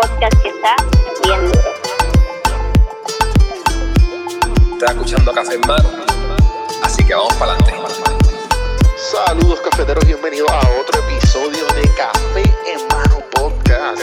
Podcast que está bien duro. Estás escuchando Café en Mano. Así que vamos para adelante. Saludos cafeteros, bienvenidos a otro episodio de Café en Mano Podcast.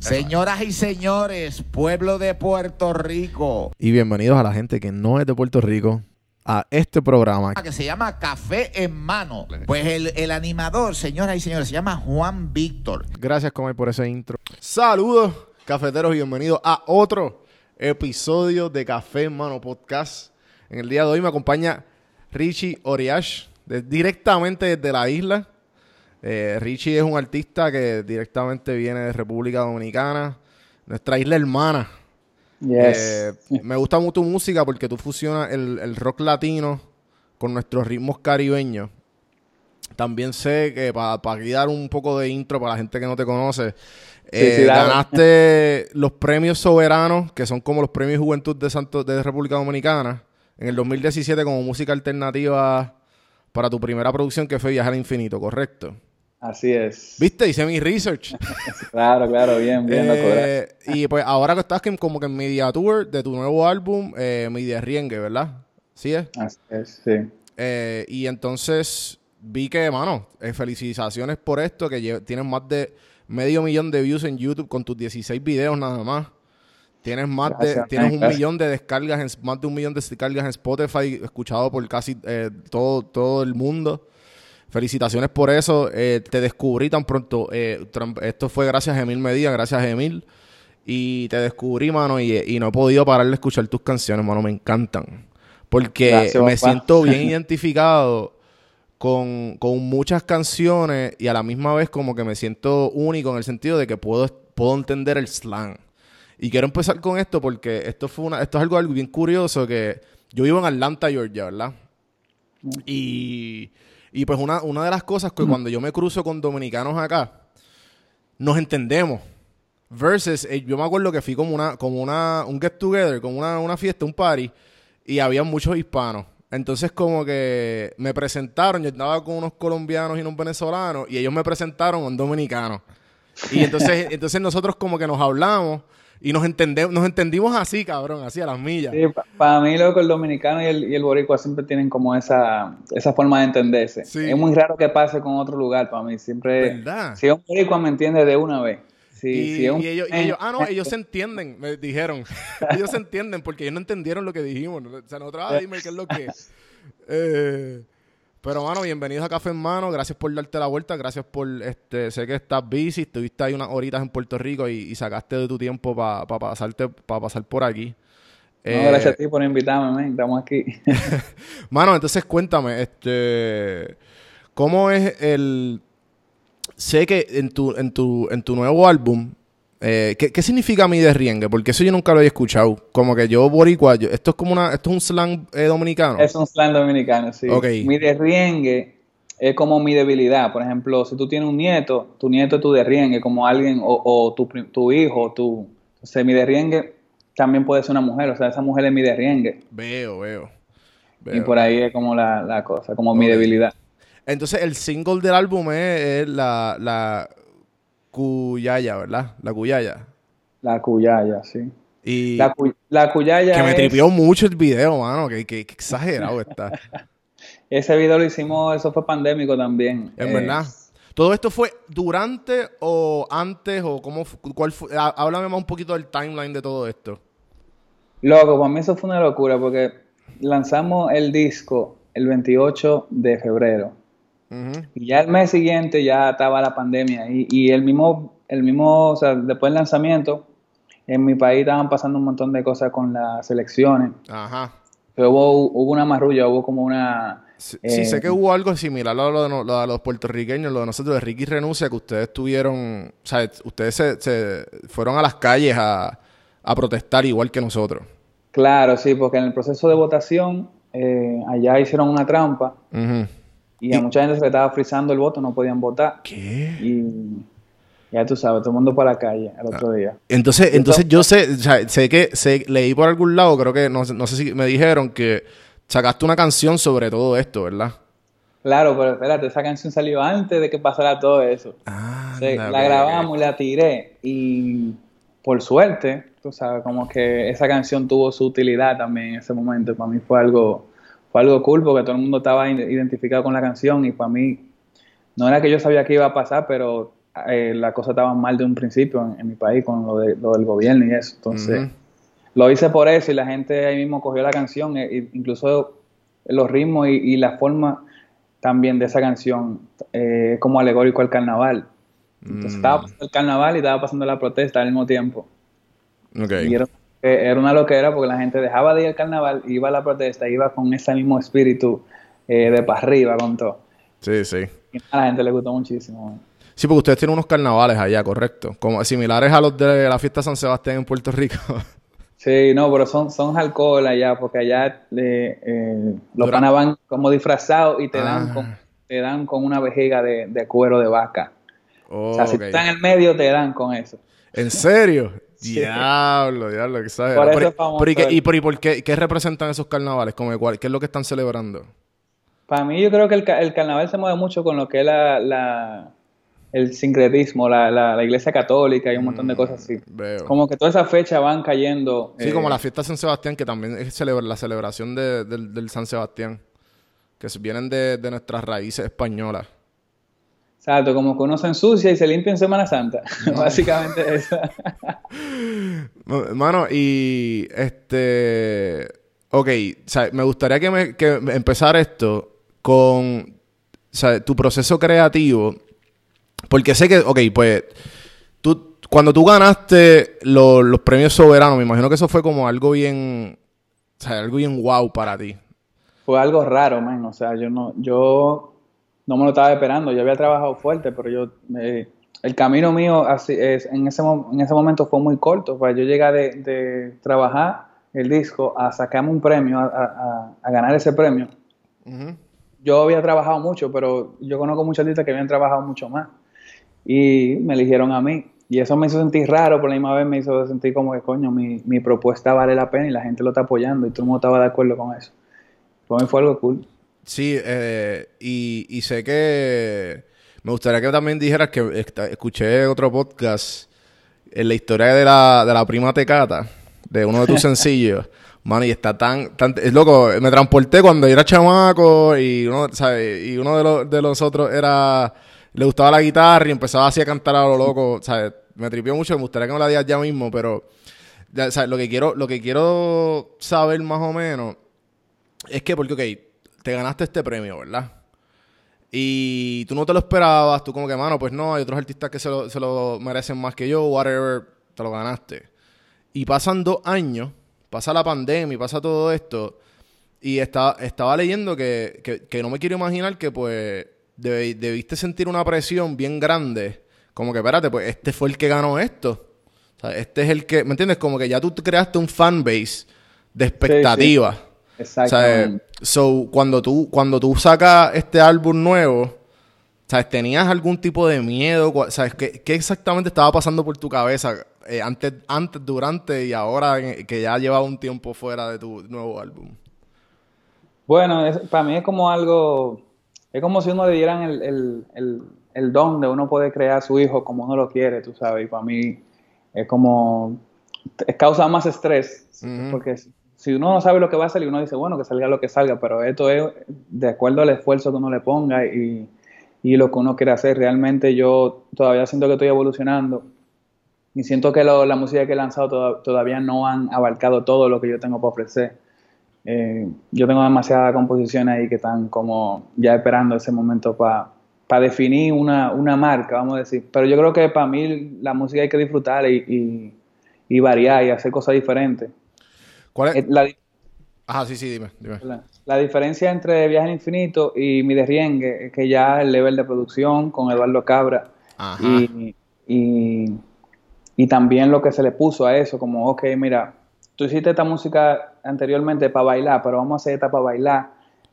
Señoras y señores, pueblo de Puerto Rico, Y bienvenidos a la gente que no es de Puerto Rico a este programa. que se llama Café en Mano. Pues el, el animador, señoras y señores, se llama Juan Víctor. Gracias, Comay, por ese intro. Saludos, cafeteros, y bienvenidos a otro episodio de Café en Mano Podcast. En el día de hoy me acompaña Richie Oriash, de- directamente desde la isla. Eh, Richie es un artista que directamente viene de República Dominicana, nuestra isla hermana. Eh, me gusta mucho tu música porque tú fusionas el, el rock latino con nuestros ritmos caribeños. También sé que para dar un poco de intro para la gente que no te conoce, eh, sí, ganaste los premios soberanos, que son como los premios Juventud de Santo de República Dominicana, en el 2017 como música alternativa para tu primera producción que fue Viajar al Infinito, ¿correcto? Así es. ¿Viste? Hice mi research. Claro, claro, bien, bien, loco. Eh, y pues ahora que estás como que en Media Tour de tu nuevo álbum, eh, Media Riengue, ¿verdad? ¿Sí es? Así es, sí. Eh, y entonces vi que, mano, eh, felicitaciones por esto, que tienes más de medio millón de views en YouTube con tus 16 videos nada más. Tienes más de, tienes un millón de descargas, en, más de un millón de descargas en Spotify, escuchado por casi eh, todo, todo el mundo. Felicitaciones por eso. Eh, te descubrí tan pronto. eh, esto fue gracias a Emil Medina, gracias a Emil. Y te descubrí, mano, y, y no he podido parar de escuchar tus canciones, mano. Me encantan. Porque Gracias, me papá. siento bien identificado con, con muchas canciones y a la misma vez como que me siento único en el sentido de que puedo, puedo entender el slang. Y quiero empezar con esto porque esto fue una, esto es algo, algo bien curioso que yo vivo en Atlanta, Georgia, ¿verdad? Y, y pues una, una de las cosas que cuando yo me cruzo con dominicanos acá, nos entendemos. Versus, eh, yo me acuerdo que fui como una, como una, un get together, como una, una fiesta, un party, y había muchos hispanos. Entonces como que me presentaron, yo estaba con unos colombianos y unos venezolanos, y ellos me presentaron a un dominicano. Y entonces, entonces nosotros como que nos hablamos, Y nos, entendemos, nos entendimos así, cabrón, así a las millas. Sí, para mí, loco, el dominicano y el, y el boricua siempre tienen como esa, esa forma de entenderse. Sí. Es muy raro que pase con otro lugar para mí. Siempre, ¿Verdad? si es un boricua me entiende de una vez. Si, y, un- ellos, y ellos- ah, no, ellos se entienden, me dijeron. ellos se entienden porque ellos no entendieron lo que dijimos. O sea, nosotros, ah, dime qué es lo que. Eh, pero, mano, bienvenidos a Café en Mano. Gracias por darte la vuelta. Gracias por. este Sé que estás busy. Estuviste ahí unas horitas en Puerto Rico y, y sacaste de tu tiempo para pasarte para pasar por aquí. No, Eh, gracias a ti por invitarme, man. Estamos aquí. Mano, entonces cuéntame, este, ¿cómo es el? Sé que en tu, en tu, en tu nuevo álbum, eh, ¿qué, qué significa mi derriengue? Porque eso yo nunca lo había escuchado. Como que yo boricua, yo- esto es como una, esto es un slang eh, dominicano. Es un slang dominicano, sí. Ok. Mi derriengue es como mi debilidad. Por ejemplo, si tú tienes un nieto, tu nieto es tu derriengue, como alguien, o, o tu, tu hijo, tu... Entonces, mi derriengue también puede ser una mujer, o sea, esa mujer es mi derriengue. Veo, veo. Y veo. por ahí es como la, la cosa, como mi debilidad. Entonces el single del álbum es, es la, la Cuyaya, ¿verdad? La Cuyaya. La cuyaya, sí. Y La, cu- la cuyaya que me es- tripió mucho el video, mano. Que, que- que exagerado está. Ese video lo hicimos, eso fue pandémico también. En Eh, verdad. ¿Todo esto fue durante o antes o cómo cuál fue? Há- Háblame más un poquito del timeline de todo esto. Loco, para mí eso fue una locura porque lanzamos el disco el 28 de febrero. Y ya el mes siguiente ya estaba la pandemia y, y el mismo, el mismo, o sea, después del lanzamiento, en mi país estaban pasando un montón de cosas con las elecciones. Ajá. Pero hubo, hubo una marrulla, hubo como una... Sí, sí, eh, sé que hubo algo similar a lo de, no- lo de los puertorriqueños, lo de nosotros, de Ricky Renuncia, que ustedes tuvieron, o sea, ustedes se, se fueron a las calles a, a protestar igual que nosotros. Claro, sí, porque en el proceso de votación eh, allá hicieron una trampa Ujú. Y a mucha gente se le estaba frizando el voto, no podían votar. ¿Qué? Y ya tú sabes, todo el mundo para la calle el otro día. Entonces, entonces yo sé, o sea, sé que sé, leí por algún lado, creo que, no, sé- no sé si me dijeron que sacaste una canción sobre todo esto, ¿verdad? Claro, pero espérate, esa canción salió antes de que pasara todo eso. Ah, Sí, la grabamos y la tiré y por suerte, tú sabes, como que esa canción tuvo su utilidad también en ese momento. Para mí fue algo, fue algo cool porque todo el mundo estaba identificado con la canción y para mí no era que yo sabía que iba a pasar, pero eh, la cosa estaba mal de un principio en, en mi país con lo, de, lo del gobierno y eso. Entonces, lo hice por eso y la gente ahí mismo cogió la canción, e- incluso los ritmos y, y la forma también de esa canción eh, como alegórico al carnaval. Entonces Mm. estaba pasando el carnaval y estaba pasando la protesta al mismo tiempo. Ok. Y era, eh, era una loquera porque la gente dejaba de ir al carnaval, iba a la protesta, iba con ese mismo espíritu eh, de para arriba con todo. Sí, sí. Y a la gente le gustó muchísimo. Sí, porque ustedes tienen unos carnavales allá, correcto. Como similares a los de la fiesta San Sebastián en Puerto Rico. Sí, no, pero son, son alcohol allá, porque allá eh, eh, los panas van como disfrazados y te dan, Ah. con, te dan con una vejiga de, de cuero de vaca. Oh, o sea, si ok. tú estás en el medio, te dan con eso. ¿En serio? Diablo, diablo, que exagerado. Por Pero- ¿y, qué, y por, y por qué, qué representan esos carnavales? Como, cuál- ¿Qué es lo que están celebrando? Para mí, yo creo que el, ca- el carnaval se mueve mucho con lo que es la, la- el sincretismo, la, la- la iglesia católica y un montón de cosas así. Veo. Como que todas esas fechas van cayendo. Sí, eh, como la fiesta San Sebastián, que también es celebra- la celebración de- del, del San Sebastián. Que vienen de, de nuestras raíces españolas. Exacto, como que uno se ensucia y se limpia en Semana Santa. Básicamente eso. Mano, y este. Ok, o sea, me gustaría que, me, que empezar esto con o sea, tu proceso creativo. Porque sé que, ok, pues. Tú, cuando tú ganaste lo- los premios soberanos, me imagino que eso fue como algo bien. O sea, algo bien wow para ti. Fue algo raro, man. O sea, yo no, yo no me lo estaba esperando. Yo había trabajado fuerte, pero yo, eh, el camino mío así es, en, ese, en ese momento fue muy corto. Pues yo llegué de, de trabajar el disco a sacarme un premio, a, a- ganar ese premio. Yo había trabajado mucho, pero yo conozco muchos artistas que habían trabajado mucho más. Y me eligieron a mí. Y eso me hizo sentir raro, pero la misma vez me hizo sentir como que, coño, mi, mi propuesta vale la pena y la gente lo está apoyando y todo el mundo estaba de acuerdo con eso. Para mí fue algo cool. Sí, eh, y, y sé que me gustaría que también dijeras que escuché otro podcast en la historia de la, de la prima Tecata, de uno de tus sencillos. Mano, y está tan, tan... Es loco, me transporté cuando era chamaco y uno, ¿sabes? Y uno de los, de los otros era... Le gustaba la guitarra y empezaba así a cantar a lo loco, ¿sabes? Me tripió mucho, me gustaría que me la digas ya mismo, pero... Lo que quiero, lo que quiero saber más o menos es que, porque, ok, te ganaste este premio, ¿verdad? Y tú no te lo esperabas, tú como que, mano, pues no, hay otros artistas que se lo, se lo merecen más que yo, whatever, te lo ganaste. Y pasan dos años, pasa la pandemia pasa todo esto, y está, estaba leyendo que, que, que no me quiero imaginar que pues debi- debiste sentir una presión bien grande, como que, espérate, pues este fue el que ganó esto. O sea, este es el que, ¿me entiendes? Como que ya tú te creaste un fanbase de expectativa. Exactamente. O sea, so, cuando tú, cuando tú sacas este álbum nuevo, ¿sabes? ¿Tenías algún tipo de miedo? ¿Sabes? ¿Qué, qué exactamente estaba pasando por tu cabeza eh, antes, antes, durante y ahora que ya llevaba un tiempo fuera de tu nuevo álbum? Bueno, es- para mí es como algo, es como si uno le dieran el, el, el, el don de uno poder crear a su hijo como uno lo quiere, tú sabes, y para mí es como, causa más estrés, Ujú. porque si, uno no sabe lo que va a salir, uno dice, bueno, que salga lo que salga, pero esto es de acuerdo al esfuerzo que uno le ponga y, y lo que uno quiere hacer. Realmente yo todavía siento que estoy evolucionando y siento que lo- la música que he lanzado toda- todavía no han abarcado todo lo que yo tengo para ofrecer. Eh, yo tengo demasiadas composiciones ahí que están como ya esperando ese momento para definir una, una marca, vamos a decir. Pero yo creo que para mí la música hay que disfrutar y- y variar y hacer cosas diferentes. ¿Cuál es? Eh, La, Ajá, sí, sí, dime, dime. la- la diferencia entre Viaje al Infinito y Mi Derriengue es que ya el level de producción con Eduardo Cabra Ajá. y, y, y también lo que se le puso a eso, como, ok, mira, tú hiciste esta música anteriormente para bailar, pero vamos a hacer esta para bailar,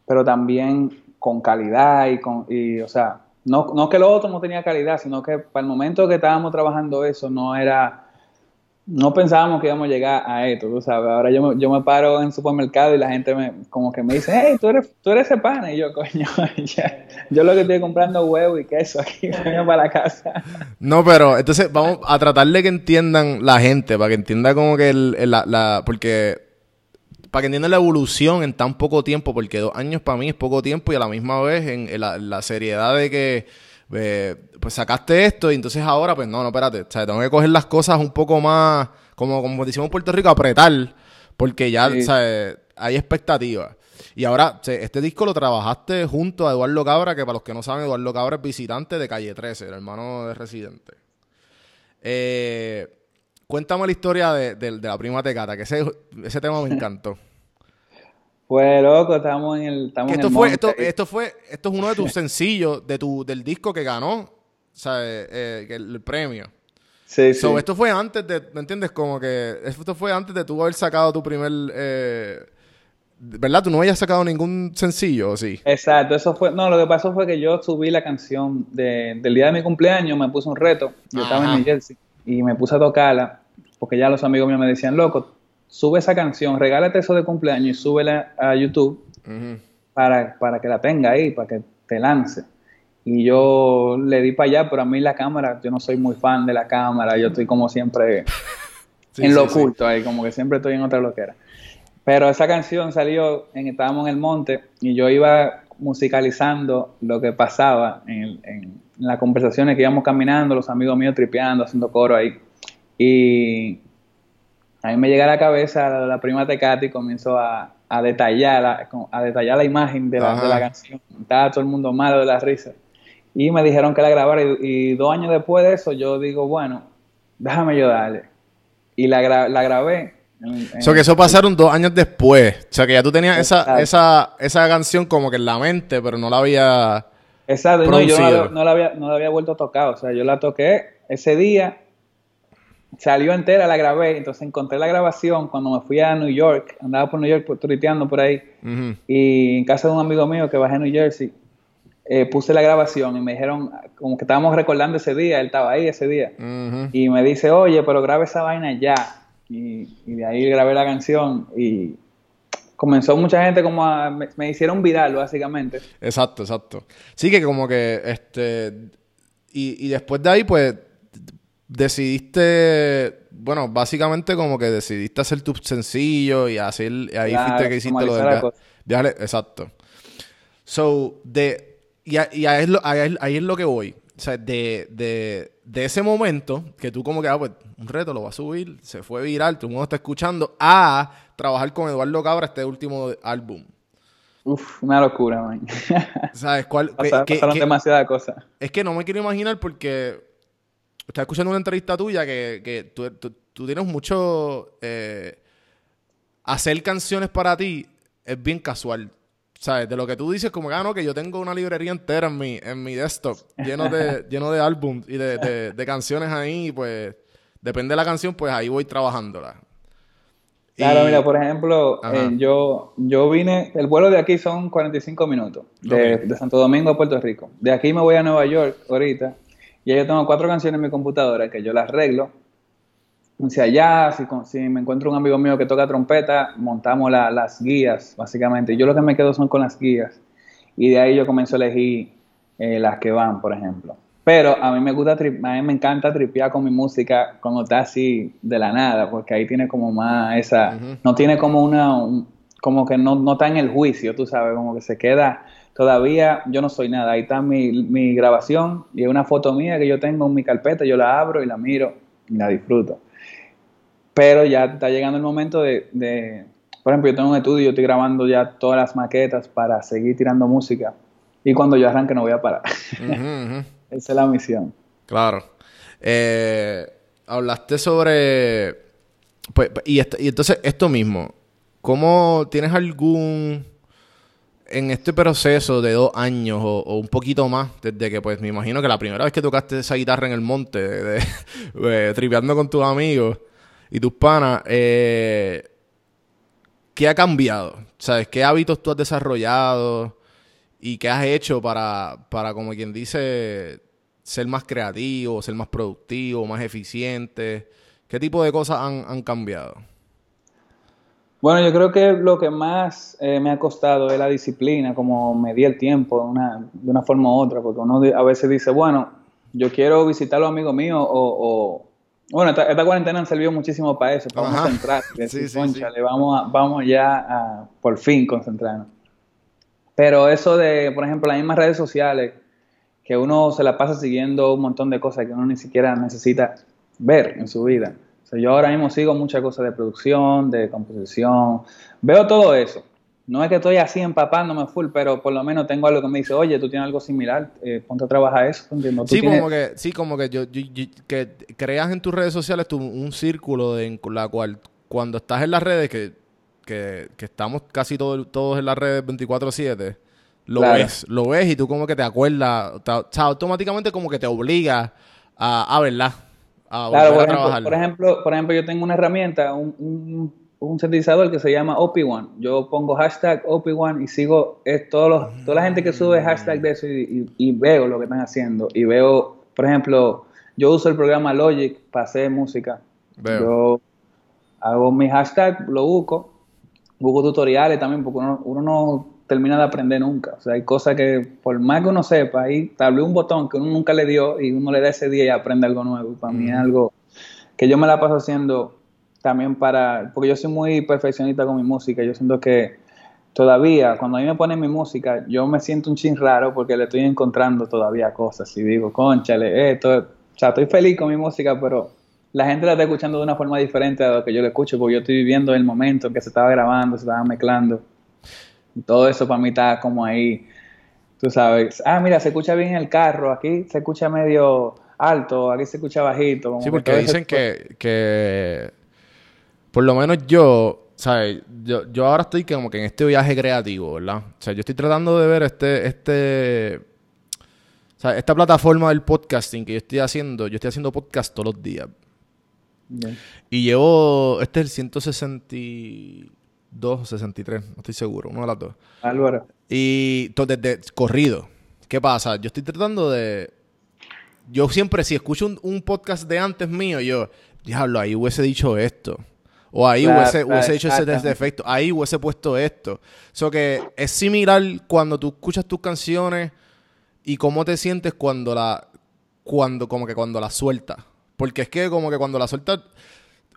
pero también con calidad y con, y, o sea, no, no que lo otro no tenía calidad, sino que para el momento que estábamos trabajando eso no era, no pensábamos que íbamos a llegar a esto, tú sabes, ahora yo me, yo me paro en supermercado y la gente me, como que me dice, hey, tú eres, tú eres ese pana, y yo, coño, ya, yo lo que estoy comprando huevo y queso aquí, coño, para la casa. No, pero entonces vamos a tratar de que entiendan la gente, para que entienda como que el, el- la, la- porque para que entiendan la evolución en tan poco tiempo, porque dos años para mí es poco tiempo y a la misma vez en, en la, la seriedad de que eh, pues sacaste esto y entonces ahora pues no, no, espérate, o sea, tengo que coger las cosas un poco más, como, como decimos en Puerto Rico, apretar, porque ya, Sí. o sea, hay expectativas. Y ahora, o sea, este disco lo trabajaste junto a Eduardo Cabra, que para los que no saben, Eduardo Cabra es visitante de Calle 13, el hermano de Residente. Eh, cuéntame la historia de, de- de la prima Tecata, que ese, ese tema me encantó. Pues loco, estamos en el, estamos Que en esto el fue, esto, esto fue, esto es uno de tus sencillos de tu, del disco que ganó, sea, eh, eh, el, el premio. Sí, sí. Esto fue antes de, ¿me entiendes? Como que esto fue antes de tú haber sacado tu primer, eh, ¿verdad? Tú no habías sacado ningún sencillo, ¿o sí? Exacto, eso fue, no, lo que pasó fue que yo subí la canción de- del día de mi cumpleaños, me puse un reto, yo estaba en New Jersey y me puse a tocarla, porque ya los amigos míos me decían, loco, sube esa canción, regálate eso de cumpleaños y súbela a YouTube para, para que la tenga ahí, para que te lance. Y yo le di para allá, pero a mí la cámara, yo no soy muy fan de la cámara, yo estoy como siempre Sí, en lo sí. oculto ahí, como que siempre estoy en otra loquera. Pero esa canción salió, en, estábamos en el monte y yo iba musicalizando lo que pasaba en, el- en las conversaciones que íbamos caminando, los amigos míos tripeando, haciendo coro ahí. Y a mí me llega a la cabeza la, la prima Tecati y comienzo a, a detallar la, a detallar la imagen de la, de la canción. Estaba todo el mundo malo de la risa. Y me dijeron que la grabara y, y dos años después de eso yo digo, bueno, déjame yo darle. Y la, gra- la grabé. O sea, que eso pasaron dos años después. O sea, que ya tú tenías esa, esa, esa canción como que en la mente, pero no la había... Exacto, no, yo no la, no la había, no la había vuelto a tocar, o sea, yo la toqué ese día, salió entera, la grabé, entonces encontré la grabación cuando me fui a New York, andaba por New York por- turiteando por ahí, Ujú. y en casa de un amigo mío que bajé a New Jersey, eh, puse la grabación y me dijeron, como que estábamos recordando ese día, él estaba ahí ese día, y me dice, oye, pero grabe esa vaina ya, y, y de ahí grabé la canción, y comenzó mucha gente como a, me, me hicieron viral básicamente. Exacto, exacto. Sí que como que, este... Y, y después de ahí, pues, decidiste, bueno, básicamente como que decidiste hacer tu sencillo y hacer, y ahí Claro, fuiste que hiciste lo del formalizar la via- cosa. viaje, exacto. So, de, y, a- y ahí, es lo, ahí, es- ahí es lo que voy. O sea, de, de, de ese momento que tú como que, ah, pues, un reto lo va a subir, se fue viral, todo el mundo está escuchando, a trabajar con Eduardo Cabra este último álbum. Uf, una locura, man. ¿Sabes cuál? Pasaron, qué- pasaron demasiadas cosas. es que no me quiero imaginar porque estaba escuchando una entrevista tuya que, que tú, tú- tú tienes mucho... eh, hacer canciones para ti es bien casual. ¿Sabes? De lo que tú dices, como que, ah, no, que yo tengo una librería entera en mi, en mi desktop, lleno de, lleno de álbums y de, de- de canciones ahí, pues, depende de la canción, pues ahí voy trabajándola. Claro, Y- mira, por ejemplo, eh, yo, yo vine, el vuelo de aquí son 45 minutos, de, Ok. de Santo Domingo a Puerto Rico. De aquí me voy a Nueva York ahorita, y yo tengo cuatro canciones en mi computadora que yo las arreglo. Si allá, si, con- si me encuentro un amigo mío que toca trompeta, montamos la- las guías, básicamente. Yo lo que me quedo son con las guías, y de ahí yo comienzo a elegir eh, las que van, por ejemplo. Pero a mí me gusta, a mí me encanta tripear con mi música cuando está así de la nada, porque ahí tiene como más esa, no tiene como una, un- como que no, no está en el juicio, tú sabes, como que se queda, todavía yo no soy nada, ahí está mi, mi grabación y es una foto mía que yo tengo en mi carpeta, yo la abro y la miro y la disfruto. Pero ya está llegando el momento de, de- por ejemplo, yo tengo un estudio, yo estoy grabando ya todas las maquetas para seguir tirando música y cuando yo arranque no voy a parar. Esa es la misión. Claro. Eh, hablaste sobre. Pues, y, y entonces, esto mismo. ¿Cómo tienes algún. En este proceso de dos años o, o un poquito más, desde que, pues, me imagino que la primera vez que tocaste esa guitarra en el monte, de, de- tripeando con tus amigos y tus panas, eh, ¿qué ha cambiado? ¿Sabes? ¿Qué hábitos tú has desarrollado? ¿Y qué has hecho para, para, como quien dice, ser más creativo, ser más productivo, más eficiente? ¿Qué tipo de cosas han cambiado? Bueno, yo creo que lo que más eh, me ha costado es la disciplina, como medir el tiempo de una, de una forma u otra, porque uno di- a veces dice, bueno, yo quiero visitar a los amigos míos o... o- bueno, esta, esta cuarentena han servido muchísimo para eso, para uno Ajá. concentrar, Sí, sí, "Cónchale, vamos, a- vamos ya a por fin concentrarnos. Pero eso de, por ejemplo, las mismas redes sociales, que uno se la pasa siguiendo un montón de cosas que uno ni siquiera necesita ver en su vida. O sea, yo ahora mismo sigo muchas cosas de producción, de composición, veo todo eso. No es que estoy así empapándome full, pero por lo menos tengo algo que me dice, oye, tú tienes algo similar, eh, ponte a trabajar eso. Sí, tienes- como que, sí, como que yo, yo- yo- que creas en tus redes sociales tu- un círculo de, en la cual cuando estás en las redes, que, que, que estamos casi todo- todos en las redes 24/7, lo Claro. ves, lo ves y tú como que te acuerdas, te- o sea, automáticamente como que te obliga a, a verla, a volver Claro, por a ejemplo, trabajar. por ejemplo, por ejemplo, yo tengo una herramienta, un, un, un sintetizador que se llama OP1. Yo pongo hashtag OP1 y sigo es todos los, toda la gente que sube hashtag de eso y, y- y veo lo que están haciendo. Y veo, por ejemplo, yo uso el programa Logic para hacer música. Veo. Yo hago mi hashtag, lo busco, busco tutoriales también, porque uno, uno no termina de aprender nunca. O sea, hay cosas que, por más que uno sepa, ahí tablé un botón que uno nunca le dio y uno le da ese día y aprende algo nuevo. Para mí es algo que yo me la paso haciendo también para, porque yo soy muy perfeccionista con mi música. Yo siento que todavía, cuando a mí me ponen mi música, yo me siento un chin raro porque le estoy encontrando todavía cosas. Y digo, conchale, esto, o sea, estoy feliz con mi música, pero la gente la está escuchando de una forma diferente a lo que yo la escucho, porque yo estoy viviendo el momento en que se estaba grabando, se estaba mezclando. Todo eso para mí está como ahí, tú sabes. Ah, mira, se escucha bien el carro, aquí se escucha medio alto, aquí se escucha bajito. como Sí, que porque dicen que, que por lo menos yo, ¿sabes? Yo, yo ahora estoy como que en este viaje creativo, ¿verdad? O sea, yo estoy tratando de ver este, este, o sea, esta plataforma del podcasting que yo estoy haciendo, yo estoy haciendo podcast todos los días. Bien. Y llevo, este es el 162 o 63, no estoy seguro, uno de las dos. Álvaro. Y todo desde corrido. ¿Qué pasa? Yo estoy tratando de. Yo siempre, si escucho un, un podcast de antes mío, yo, diablo, ahí hubiese dicho esto. O ahí Claro, hubiese, claro, hubiese hecho ese test de efecto. Ahí hubiese puesto esto. So que es similar cuando tú escuchas tus canciones y cómo te sientes cuando la. Cuando, como que cuando la sueltas. Porque es que como que cuando la sueltas,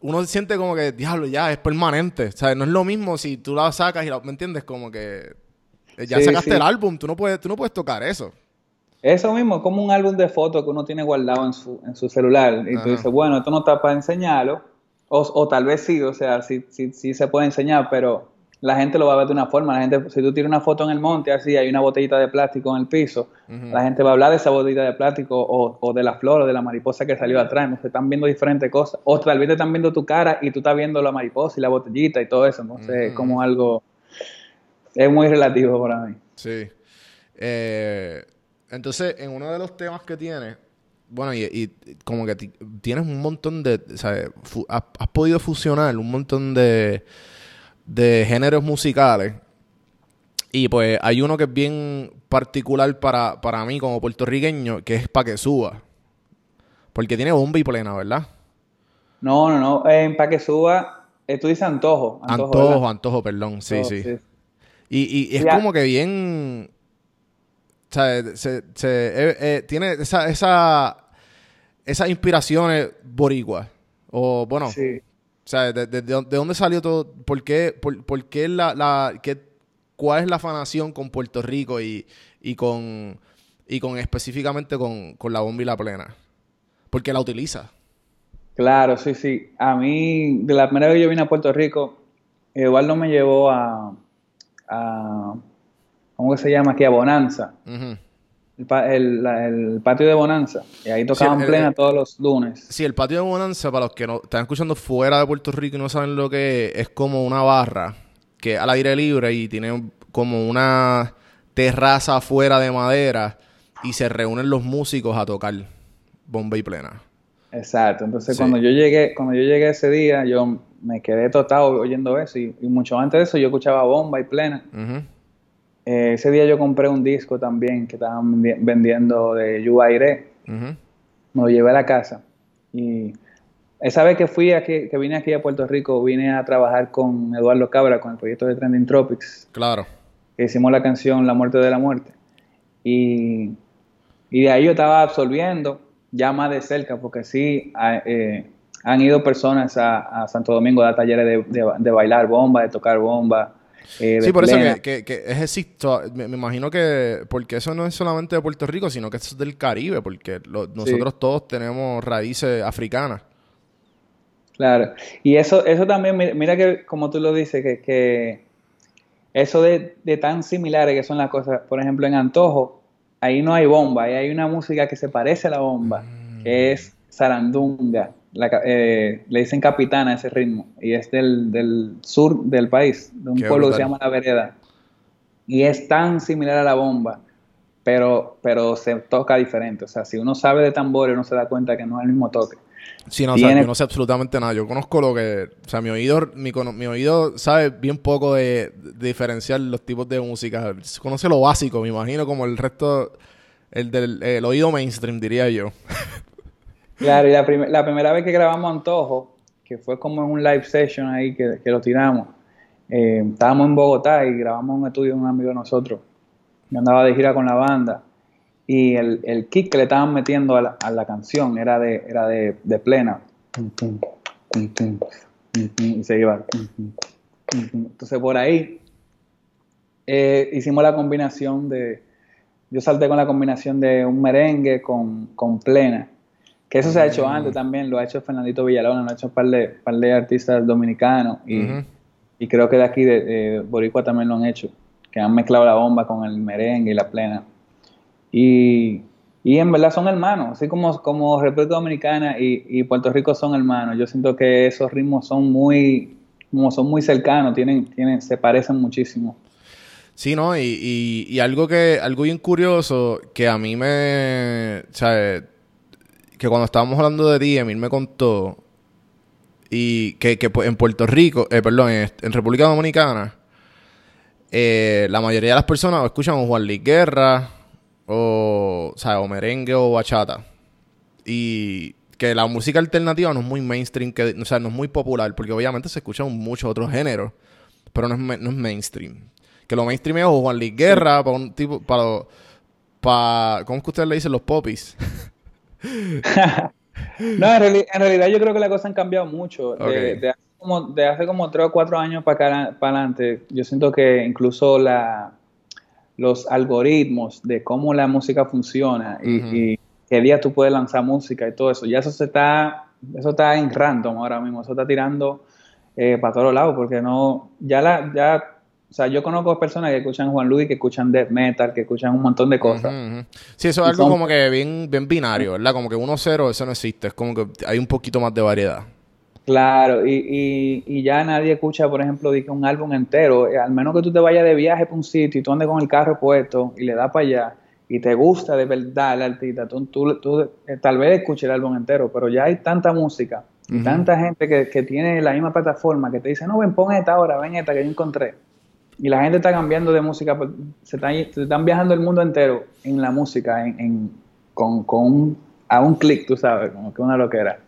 uno siente como que, diablo, ya, es permanente. O sea, no es lo mismo si tú la sacas y la, ¿me entiendes? Como que eh, ya Sí, sacaste sí. el álbum, tú no puedes, tú no puedes tocar eso. Eso mismo, es como un álbum de fotos que uno tiene guardado en su, en su celular. Y Ajá. tú dices, bueno, esto no está para enseñarlo. O, o tal vez sí, o sea, sí, sí, sí se puede enseñar, pero la gente lo va a ver de una forma. La gente, si tú tiras una foto en el monte, así, hay una botellita de plástico en el piso, la gente va a hablar de esa botellita de plástico o, o de la flor o de la mariposa que salió atrás. Entonces están viendo diferentes cosas. O tal vez te están viendo tu cara y tú estás viendo la mariposa y la botellita y todo eso. Entonces es como algo... Es muy relativo para mí. Sí. Eh, entonces, en uno de los temas que tienes, bueno, y, y como que ti- tienes un montón de, o sea, fu- has, has podido fusionar un montón de, de géneros musicales. Y pues hay uno que es bien particular para, para mí como puertorriqueño, que es Pa' que suba. Porque tiene bomba y plena, ¿verdad? No, no, no. En para que suba, eh, tú dices antojo. Antojo, ¿verdad? antojo, perdón. Sí, Antojo, sí. Y, y es Ya. como que bien. O sea, se, se- eh, eh, tiene esa, esa, esas inspiraciones boricuas. O bueno, Sí. O sea, de, de- de dónde- de dónde salió todo? ¿Por qué, por, por qué la, la qué- cuál es la afanación con Puerto Rico y, y con y con específicamente con, con la bomba y la plena? Porque la utiliza. Claro, sí, sí. A mí, de la primera vez que yo vine a Puerto Rico, Eduardo me llevó a, a ¿cómo que se llama aquí? A Bonanza, pa- el- patio de Bonanza. Y ahí tocaban el- plena el- todos los lunes. Sí, el patio de Bonanza, para los que no están escuchando fuera de Puerto Rico y no saben lo que es, es como una barra que al aire libre y tiene como una terraza afuera de madera y se reúnen los músicos a tocar bomba y plena. Exacto. Entonces, Sí. cuando yo llegué, cuando yo llegué ese día, yo me quedé totado oyendo eso. Y, y mucho antes de eso, yo escuchaba bomba y plena. Ujú. Eh, ese día yo compré un disco también que estaban vendi- vendiendo de Yuaire. Ujú. me lo llevé a la casa. Y esa vez que fui aquí, que vine aquí a Puerto Rico, vine a trabajar con Eduardo Cabra, con el proyecto de Trending Tropics, Claro. que hicimos la canción La muerte de la muerte. Y, y de ahí yo estaba absorbiendo ya más de cerca, porque sí eh, han ido personas a, a Santo Domingo a dar talleres de, de- de bailar bomba, de tocar bomba. Eh, Sí, por eso que, que, que es existo. Me, me imagino que, porque eso no es solamente de Puerto Rico, sino que es del Caribe, porque lo- nosotros todos tenemos raíces africanas. Claro, y eso, eso también, mi- mira que como tú lo dices, que, que eso de, de tan similares que son las cosas, por ejemplo en Antojo, ahí no hay bomba, ahí hay una música que se parece a la bomba, que es zarandunga, La eh, le dicen capitana a ese ritmo, y es del, del sur del país, de un Qué pueblo que se llama La Vereda, y es tan similar a la bomba, pero, pero se toca diferente, o sea, si uno sabe de tambores, uno se da cuenta que no es el mismo toque. Sí, no, o sea, Tiene- yo no sé absolutamente nada. Yo conozco lo que... O sea, mi oído, mi, mi oído sabe bien poco de, de diferenciar los tipos de música. Conoce lo básico, me imagino, como el resto... El del el oído mainstream, diría yo. Claro, y la, prim- la primera vez que grabamos Antojo, que fue como en un live session ahí que, que lo tiramos, eh, estábamos en Bogotá y grabamos un estudio de un amigo de nosotros. Yo andaba de gira con la banda y el, el kick que le estaban metiendo a la, canción era de, era de, plena. Y se iba. Entonces por ahí eh, hicimos la combinación de... Yo salté con la combinación de un merengue con, con plena. Que eso se ha hecho antes también, lo ha hecho Fernandito Villalona, lo ha hecho un par de, par de artistas dominicanos y, y creo que de aquí de, de Boricua también lo han hecho, que han mezclado la bomba con el merengue y la plena. Y, y en verdad son hermanos, así como, como República Dominicana y, y Puerto Rico son hermanos. Yo siento que esos ritmos son muy, como son muy cercanos, tienen, tienen, se parecen muchísimo. Sí, ¿no? Y, y, y algo que... Algo bien curioso que a mí me... O sea, que cuando estábamos hablando de ti, Emil me contó... Y que, que pues, en Puerto Rico... eh, perdón, en, República Dominicana... eh, la mayoría de las personas escuchan o Juan Luis Guerra... O, o merengue o bachata. Y que la música alternativa no es muy mainstream, que, o sea, no es muy popular, porque obviamente se escuchan muchos otros géneros, pero no es, no es mainstream. Que lo mainstream es o Juan Luis Guerra, para un tipo, para, para, ¿cómo es que ustedes le dicen los popis? No, en, reali- en realidad yo creo que las cosas han cambiado mucho. De, hace como, de hace como tres o cuatro años para adelante, yo siento que incluso la, los algoritmos de cómo la música funciona y qué día tú puedes lanzar música y todo eso, ya eso se está, eso está en random ahora mismo, eso está tirando eh, para todos lados, porque no, ya la, ya, o sea, yo conozco personas que escuchan Juan Luis, que escuchan death metal, que escuchan un montón de cosas. Sí, eso es Y algo son- como que bien, bien binario, ¿verdad? Como que 1-0, eso no existe. Es como que hay un poquito más de variedad. Claro, y, y, y ya nadie escucha, por ejemplo, un álbum entero, eh, al menos que tú te vayas de viaje para un sitio y tú andes con el carro puesto y le das para allá y te gusta de verdad el artista, tú, tú- tú, eh, tal vez escuches el álbum entero, pero ya hay tanta música y tanta gente que, que tiene la misma plataforma que te dice, no, ven, pon esta ahora, ven esta que yo encontré. Y la gente está cambiando de música, pues, se están, están viajando el mundo entero en la música, en, en- con, con un- a un clic, tú sabes, como que una loquera.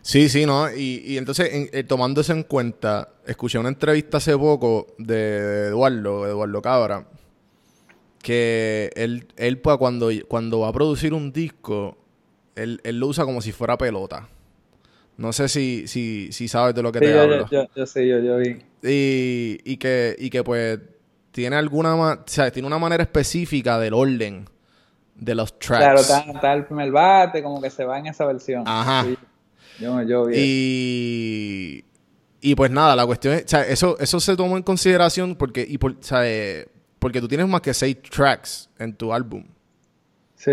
Sí, sí, ¿no? Y, y entonces, en- eh, tomando eso en cuenta, escuché una entrevista hace poco de Eduardo, Eduardo Cabra, que él, él pues, cuando, cuando va a producir un disco, él, él lo usa como si fuera pelota. No sé si, si, si sabes de lo que Sí, te yo, hablo. yo, yo, yo sí, yo, yo vi. Y, y que, y que pues tiene alguna o sea, tiene una manera específica del orden de los tracks. Claro, está, el primer bate, como que se va en esa versión. Ajá. Sí, yo, yo vi. Y, y pues nada, la cuestión es, o sea, eso, eso se tomó en consideración porque, y por, o sea, eh, porque tú tienes más que seis tracks en tu álbum. Sí.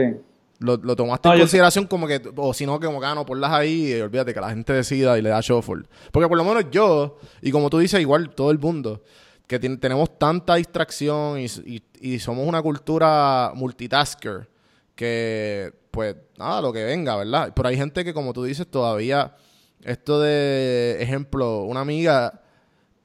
Lo, lo tomaste No, en consideración como que, o si no, que como que, ah, no, ponlas ahí y olvídate que la gente decida y le da shuffle. Porque por lo menos yo, y como tú dices, igual todo el mundo, que tenemos tanta distracción y, y- y somos una cultura multitasker, que pues nada, lo que venga, ¿verdad? Pero hay gente que, como tú dices, todavía, esto de, ejemplo, una amiga,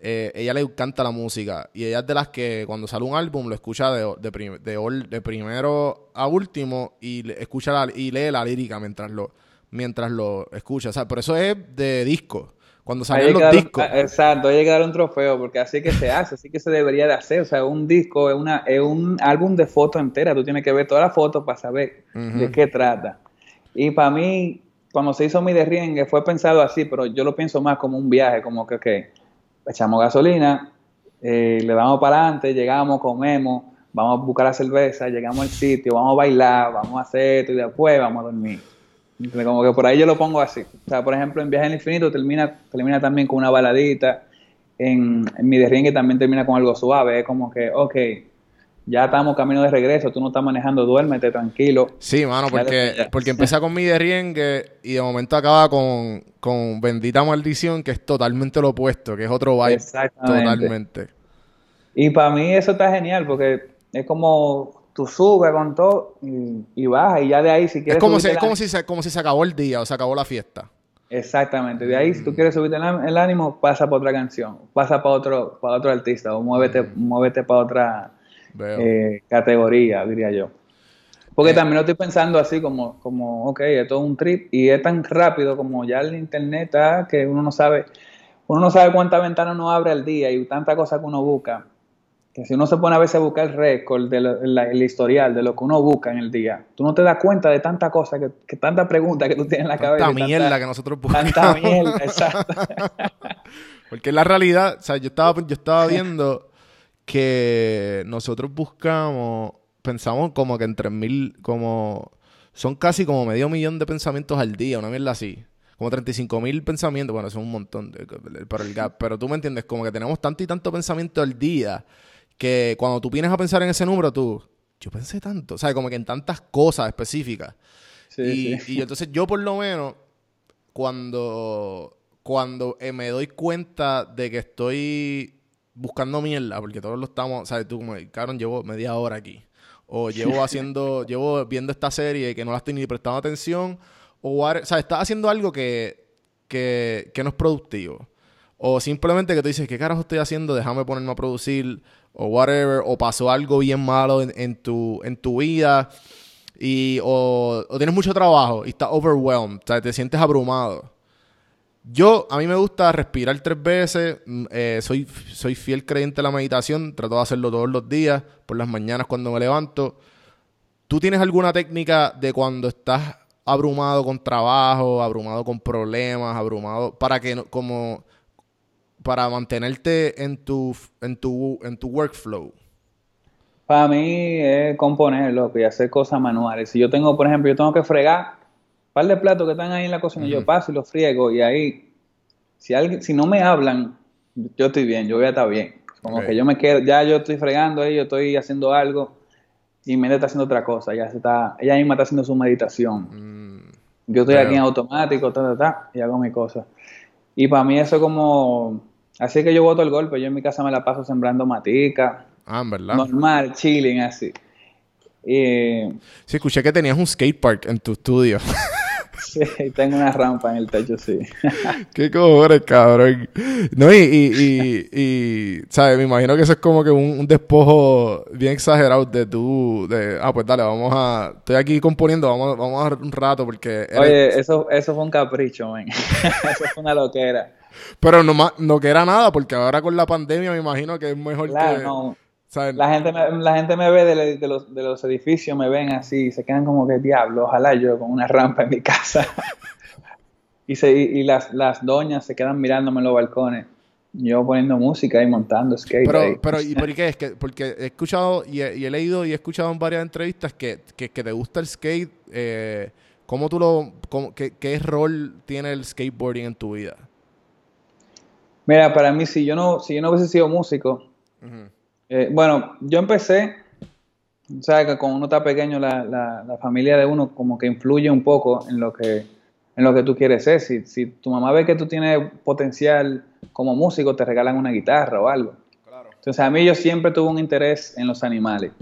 eh, ella le encanta la música y ella es de las que cuando sale un álbum lo escucha de, de, prim- de de primero a último y le- escucha la- y lee la lírica mientras lo mientras lo escucha. O sea, por eso es de disco. Cuando salen los dar un- discos. ah, exacto, hay que dar un trofeo, porque así que se hace, así que se debería de hacer. O sea, un disco es, una, es un álbum de fotos entera. Tú tienes que ver todas las fotos para saber de qué trata. Y para mí, cuando se hizo mi derriengue, fue pensado así, pero yo lo pienso más como un viaje, como que, ok, echamos gasolina, eh, le damos para adelante, llegamos, comemos, vamos a buscar la cerveza, llegamos al sitio, vamos a bailar, vamos a hacer esto y después vamos a dormir. Entonces, Como que por ahí yo lo pongo así. O sea, por ejemplo, en Viaje al Infinito termina, termina también con una baladita. En, en mi derriengue también termina con algo suave. Es como que, ok, ya estamos camino de regreso, tú no estás manejando, duérmete tranquilo. Sí, mano, porque, ya. porque empieza con mi derriengue y de momento acaba con, con Bendita Maldición, que es totalmente lo opuesto, que es otro vibe Exactamente. totalmente. Y para mí eso está genial porque es como tú subes con todo y, y bajas y ya de ahí si Es quieres como, si, subirte es como, si se, como si se acabó el día o se acabó la fiesta. Exactamente, de ahí si tú quieres subirte el, ánimo pasa para otra canción, pasa para otro para otro artista o muévete muévete para otra. Eh, categoría, diría yo. Porque Eh. también lo estoy pensando así como, como, ok, esto es un trip y es tan rápido como ya el internet está que uno no sabe, uno no sabe cuántas ventanas uno abre al día y tanta cosa que uno busca, que si uno se pone a veces a buscar el récord, de lo- la- el historial de lo que uno busca en el día, tú no te das cuenta de tanta cosa, que, que tanta pregunta que tú tienes en la cabeza. Tanta mierda tanta- que nosotros buscamos. Tanta mierda, exacto. Porque en la realidad, o sea, yo estaba, yo estaba viendo que nosotros buscamos, pensamos como que en 3000, como, son casi como medio millón de pensamientos al día, una mierda así. Como 35 mil pensamientos, bueno, son un montón, de, pero el gap, pero tú me entiendes, como que tenemos tanto y tanto pensamiento al día que cuando tú vienes a pensar en ese número, tú, yo pensé tanto, o sea, como que en tantas cosas específicas. Sí, y, sí. y entonces yo por lo menos, cuando, cuando eh, me doy cuenta de que estoy buscando mierda, porque todos lo estamos, ¿sabes? Tú como, cabrón, llevo media hora aquí. O llevo haciendo, llevo viendo esta serie que no la estoy ni prestando atención. O, what- ¿sabes? Estás haciendo algo que, que, que no es productivo. O simplemente que tú dices, ¿qué carajo estoy haciendo? Déjame ponerme a producir. O whatever. O pasó algo bien malo en, en tu, en tu vida. Y, o, o tienes mucho trabajo y estás overwhelmed. O sea, te sientes abrumado. Yo, a mí me gusta respirar tres veces. mm, eh, soy, soy fiel creyente de la meditación. Trato de hacerlo todos los días, por las mañanas cuando me levanto. ¿Tú tienes alguna técnica de cuando estás abrumado con trabajo, abrumado con problemas, abrumado para que no- como para mantenerte en tu en tu en tu workflow. Para mí es componer, loco, y hacer cosas manuales. Si yo tengo, por ejemplo, yo tengo que fregar par de platos que están ahí en la cocina, yo paso y los friego, y ahí, si alguien, si no me hablan, yo estoy bien, yo voy a estar bien. Como que yo me quedo, ya yo estoy fregando ahí, yo estoy haciendo algo, y Mende está haciendo otra cosa, ya se está, ella misma está haciendo su meditación. Mm, Yo estoy aquí en automático, ta, ta, ta, y hago mi cosa. Y para mí eso como, así que yo voto el golpe, yo en mi casa me la paso sembrando matica, ah, en verdad. normal, chilling, así. Y Sí, escuché que tenías un skate park en tu estudio. sí, tengo una rampa en el techo, sí. Qué cojones, cabrón. No, y, y, y, y, ¿sabes? Me imagino que eso es como que un, un despojo bien exagerado de tú, de, ah, pues dale, vamos a, estoy aquí componiendo, vamos, vamos a dar un rato porque... eres- Oye, eso, eso fue un capricho, man. eso fue una loquera. Pero no, no que era nada, porque ahora con la pandemia me imagino que es mejor Claro, que... no. La gente me, la gente me ve de, de los, de los edificios, me ven así, y se quedan como que diablo, ojalá yo con una rampa en mi casa. y se, y, las, las doñas se quedan mirándome en los balcones. Yo poniendo música y montando skate. Pero, ahí. pero, ¿y por qué es? que Porque he escuchado y he, y he leído y he escuchado en varias entrevistas que, que, que te gusta el skate. Eh, ¿Cómo tú lo... cómo- qué, ¿Qué rol tiene el skateboarding en tu vida? Mira, para mí, si yo no, si yo no hubiese sido músico, eh, bueno, yo empecé, sabes que cuando uno está pequeño, la, la, la familia de uno como que influye un poco en lo que, en lo que tú quieres ser. Si, si tu mamá ve que tú tienes potencial como músico, te regalan una guitarra o algo. Entonces, a mí yo siempre tuve un interés en los animales.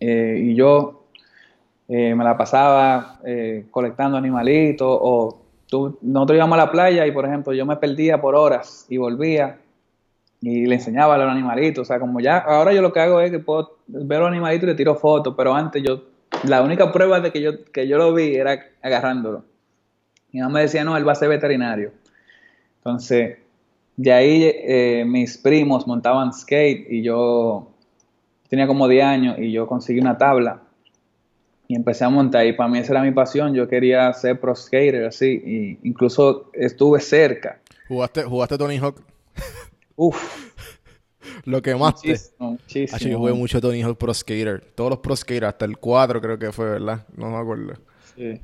Eh, y yo eh, me la pasaba colectando animalitos o tú, nosotros íbamos a la playa y, por ejemplo, yo me perdía por horas y volvía y le enseñaba a los animalitos. O sea, como ya, ahora yo lo que hago es que puedo ver los animalitos y le tiro fotos, pero antes yo, la única prueba de que yo, que yo lo vi era agarrándolo. Mi mamá me decía, no, él va a ser veterinario. Entonces, de ahí eh, mis primos montaban skate y yo tenía como 10 años y yo conseguí una tabla y empecé a montar y para mí esa era mi pasión, yo quería ser pro skater así y incluso estuve cerca. ¿Jugaste, jugaste Tony Hawk? Uf, Lo que más te... muchísimo, muchísimo. Yo jugué mucho Tony Hawk Pro Skater. Todos los Pro Skater, hasta el 4 creo que fue, ¿verdad? No me acuerdo. Sí.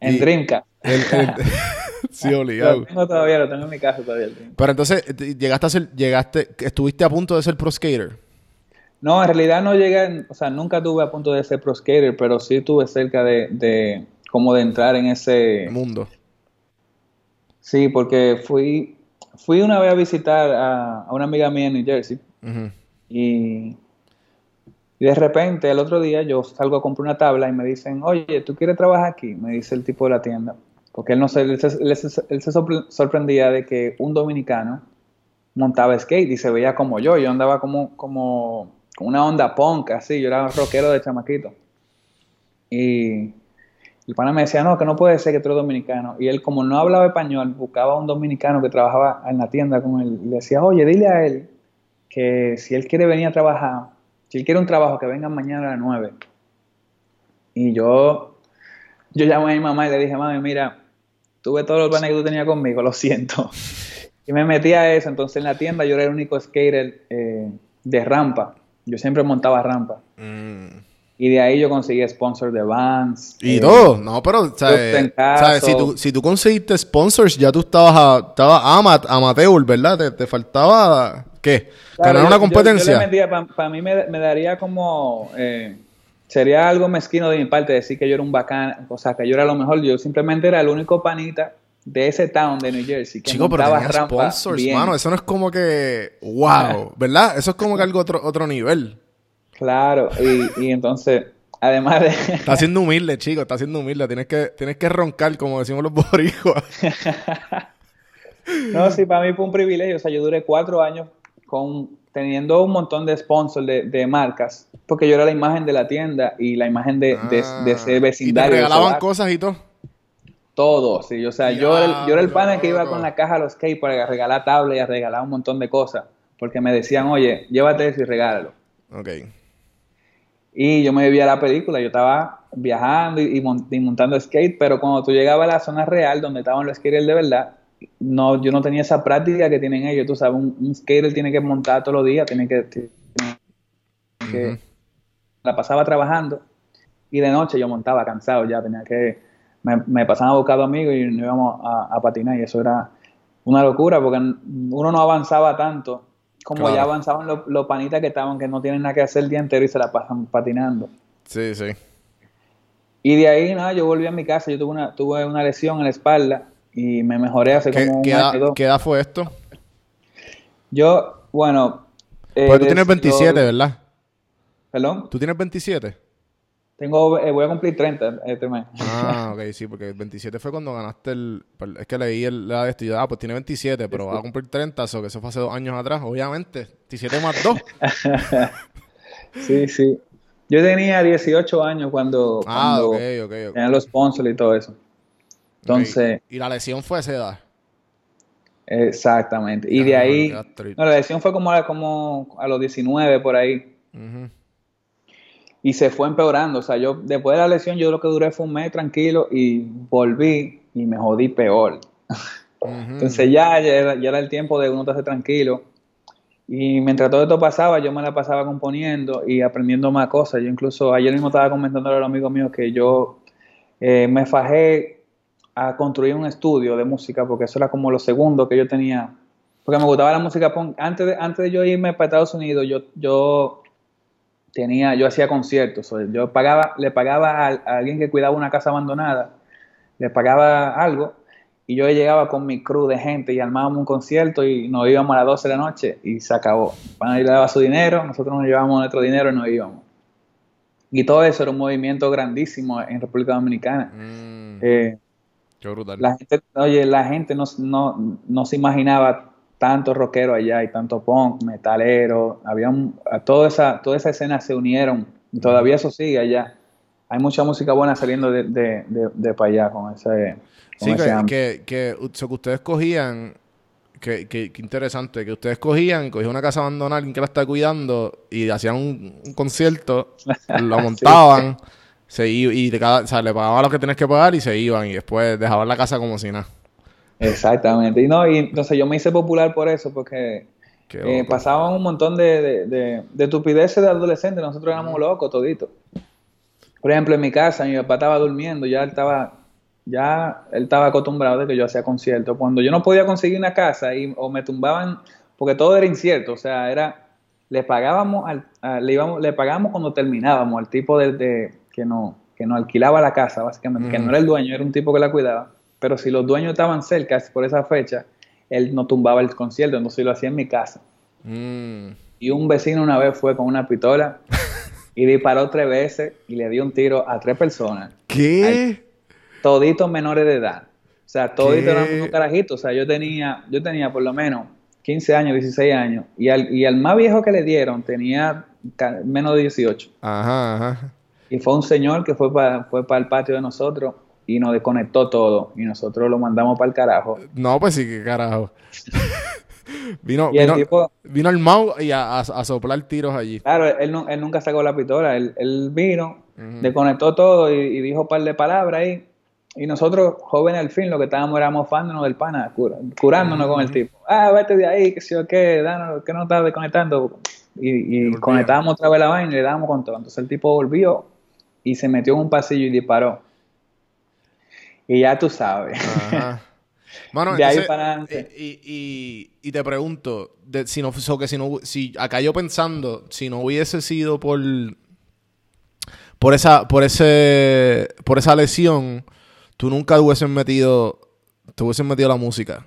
En Y- Dreamcast. El- el- sí, Lo obligado. tengo todavía, lo tengo en mi casa todavía. Pero entonces, te- llegaste a ser, llegaste, estuviste a punto de ser Pro Skater. No, en realidad no llegué, o sea, nunca tuve a punto de ser pro skater, pero sí estuve cerca de, de como de entrar en ese, Mundo. Sí, porque fui, fui una vez a visitar a, a una amiga mía en New Jersey y, y de repente el otro día yo salgo a comprar una tabla y me dicen, oye, ¿tú quieres trabajar aquí? Me dice el tipo de la tienda. Porque él, no se, él, se, él se- él se sorpre- sorprendía de que un dominicano montaba skate y se veía como yo. Yo andaba como, como una onda punk, así. Yo era rockero de chamaquito. Y el pana me decía, no, que no puede ser que tú eres dominicano. Y él, como no hablaba español, buscaba a un dominicano que trabajaba en la tienda con él. Y le decía, oye, dile a él que si él quiere venir a trabajar, si él quiere un trabajo, que venga mañana a las 9. Y yo, yo llamé a mi mamá y le dije, mami, mira, tuve todos los planes que tú tenías conmigo, lo siento. Y me metí a eso. Entonces en la tienda yo era el único skater eh, de rampa. Yo siempre montaba rampa. Mm. Y de ahí yo conseguí sponsor de Vans. Y eh, todo, no, pero, ¿sabes? Si, tú, si tú conseguiste sponsors, ya tú estabas, a- estabas ama- amateur, ¿verdad? Te, te faltaba, ¿qué? Claro, Ganar una competencia. Para mí me, me daría como, eh, sería algo mezquino de mi parte decir que yo era un bacán, o sea, que yo era lo mejor. Yo simplemente era el único panita de ese town de New Jersey que Chico, pero sponsors, bien. mano. Eso no es como que, wow, ¿verdad? Eso es como que algo otro, otro nivel. Claro, y, y entonces, además de... Está siendo humilde, chico, está siendo humilde. Tienes que, tienes que roncar, como decimos los boricuas. No, sí, para mí fue un privilegio. O sea, yo duré cuatro años con, teniendo un montón de sponsors de, de marcas, porque yo era la imagen de la tienda y la imagen de, de, de ese Ah, Y te vecindario. regalaban cosas y todo. Todo, sí. O sea, yo era, el, yo era el pana que iba con la caja a los skate para regalar tablas y a regalar un montón de cosas. Porque me decían, oye, llévate eso y regálalo. Ok. Y yo me vivía la película, yo estaba viajando y, y mon- y montando skate, pero cuando tú llegabas a la zona real donde estaban los skaters de verdad, no, yo no tenía esa práctica que tienen ellos. Tú sabes, un, un skater tiene que montar todos los días, tiene que, tiene que- Ujú. la pasaba trabajando y de noche yo montaba cansado ya, tenía que, me, me pasaban a buscar amigos y nos íbamos a, a patinar y eso era una locura porque uno no avanzaba tanto como Claro. ya avanzaban los, los panitas que estaban que no tienen nada que hacer el día entero y se la pasan patinando. Sí, sí. Y de ahí, nada, yo volví a mi casa, yo tuve una, tuve una lesión en la espalda y me mejoré hace ¿Qué, como un qué año edad, o dos. qué edad fue esto? Yo, bueno... eh, Pues tú tienes yo- 27, ¿verdad? Perdón, ¿Tú tienes 27? Tengo, eh, voy a cumplir 30 este mes. Ah, ok, sí, porque el 27 fue cuando ganaste el... Es que leí el, la de esto y yo, ah, pues tiene 27, pero va a cumplir 30, eso que eso fue hace dos años atrás, obviamente. 27 más 2. Sí, sí. Yo tenía 18 años cuando, Ah, cuando ok, ok, ok. tenían los sponsors y todo eso. Entonces. Y la lesión fue a esa edad. exactamente. Y Ya, de ahí, no, la lesión fue como a, como a los 19 por ahí. Ujú. Y se fue empeorando. O sea, yo después de la lesión, yo lo que duré fue un mes tranquilo y volví y me jodí peor. Entonces ya, ya, era, ya era el tiempo de uno estarse tranquilo. Y mientras todo esto pasaba, yo me la pasaba componiendo y aprendiendo más cosas. Yo incluso ayer mismo estaba comentando a los amigos míos que yo eh, me fajé a construir un estudio de música porque eso era como lo segundo que yo tenía. Porque me gustaba la música punk. Antes de, antes de yo irme para Estados Unidos, yo, yo tenía, yo hacía conciertos. O sea, Yo pagaba, le pagaba a, a alguien que cuidaba una casa abandonada, le pagaba algo y yo llegaba con mi crew de gente y armábamos un concierto y nos íbamos a las 12 de la noche y se acabó. Van le daba su dinero, nosotros nos llevábamos nuestro dinero y nos íbamos. Y todo eso era un movimiento grandísimo en República Dominicana. Mm, Eh, qué brutal. la gente, oye, la gente no, no, no se imaginaba tanto rockero allá y tanto punk, metalero, había un- a toda esa, toda esa escena se unieron y todavía eso sigue allá. Hay mucha música buena saliendo de, de, de, de para allá con ese, con Sí, ese que, que, que, que ustedes cogían, que, que, interesante, que ustedes cogían, cogían una casa abandonada, alguien que la está cuidando, y hacían un, un concierto, lo montaban, se y de cada, o sea, le pagaban lo que tenías que pagar y se iban, y después dejaban la casa como si nada. Exactamente. Y no, y entonces yo me hice popular por eso, porque eh, pasaban un montón de, de, de, de estupideces de adolescentes, nosotros éramos locos toditos. Por ejemplo, en mi casa, mi papá estaba durmiendo, ya él estaba, ya él estaba acostumbrado de que yo hacía conciertos. Cuando yo no podía conseguir una casa y, o me tumbaban, porque todo era incierto, o sea, era, le pagábamos, al, a- le, íbamos, le pagábamos cuando terminábamos, al tipo de, de- que no que nos alquilaba la casa, básicamente, que no era el dueño, era un tipo que la cuidaba. Pero si los dueños estaban cerca por esa fecha, él no tumbaba el concierto, entonces lo hacía en mi casa. Mm, Y un vecino una vez fue con una pistola y disparó tres veces y le dio un tiro a tres personas, ¿Qué? toditos menores de edad. O sea, toditos eran unos carajitos. O sea, yo tenía, yo tenía por lo menos 15 años, 16 años. Y al, y al más viejo que le dieron tenía menos de 18. Ajá, ajá. Y fue un señor que fue para fue para el patio de nosotros y nos desconectó todo. Y nosotros lo mandamos para el carajo. No, pues sí, qué carajo. vino, Y el vino, tipo, vino el Mau y a, a- a soplar tiros allí. claro, él, nu- él nunca sacó la pistola. Él, él vino, desconectó todo y, y dijo un par de palabras ahí. Y nosotros, jóvenes al fin, lo que estábamos era mofándonos del pana, cura- curándonos con el tipo. Ah, vete de ahí, que sé yo qué, danos, que no estás desconectando. Y, y conectábamos otra vez la vaina y le dábamos con todo. Entonces el tipo volvió y se metió en un pasillo y disparó. Y ya tú sabes. Ajá. Mano, De ahí entonces, para. Y, y, y te pregunto, de- si no so que si no si acá yo pensando, si no hubiese sido por por esa por ese por esa lesión, tú nunca hubieses metido te hubieses metido la música.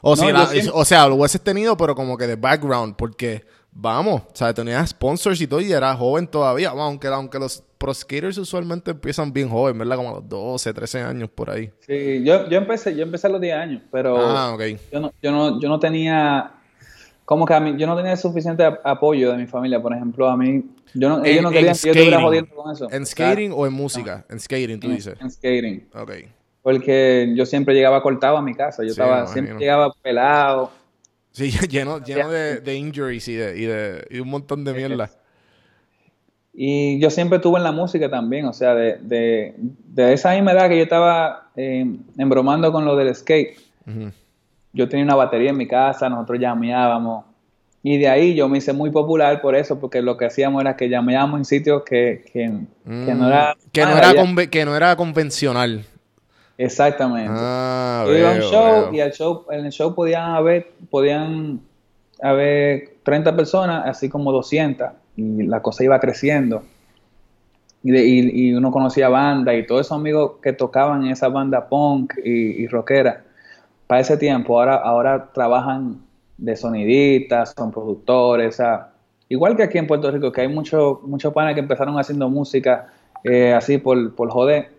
O, No, si la- o sea, lo hubieses tenido, pero como que de background, porque vamos, o sea, tenías sponsors y todo y eras joven todavía, Vamos, aunque, aunque los pro skaters usualmente empiezan bien joven, ¿verdad? Como a los 12, 13 años por ahí. Sí, yo, yo empecé, yo empecé a los 10 años, pero Ah, yo no, yo no, yo no tenía, como que a mí, yo no tenía suficiente ap- apoyo de mi familia, por ejemplo, a mí, yo no, ellos En- no en querían que yo estuviera jodiendo con eso. ¿En Claro, skating o en música? En skating, tú en- dices. En skating, Ok. porque yo siempre llegaba cortado a mi casa, yo Sí, estaba, siempre llegaba pelado, Sí, lleno, lleno de, de injuries y de, y, de, y un montón de mierda. Y yo siempre estuve en la música también, o sea, de, de, de esa misma edad que yo estaba eh, embromando con lo del skate. Yo tenía una batería en mi casa, nosotros llameábamos. Y de ahí yo me hice muy popular por eso, porque lo que hacíamos era que llameábamos en sitios que, que, que no era... Mm. que, no era que no era convencional. Exactamente. Ah, Yo iba a un show veo. y al show, en el show podían haber, podían haber 30 personas, así como 200, y la cosa iba creciendo. Y, de- y- y uno conocía bandas y todos esos amigos que tocaban en esa banda punk y, y rockera, para ese tiempo, ahora, ahora trabajan de sonidistas, son productores, igual que aquí en Puerto Rico, que hay muchos muchos panes que empezaron haciendo música eh, así por, por joder,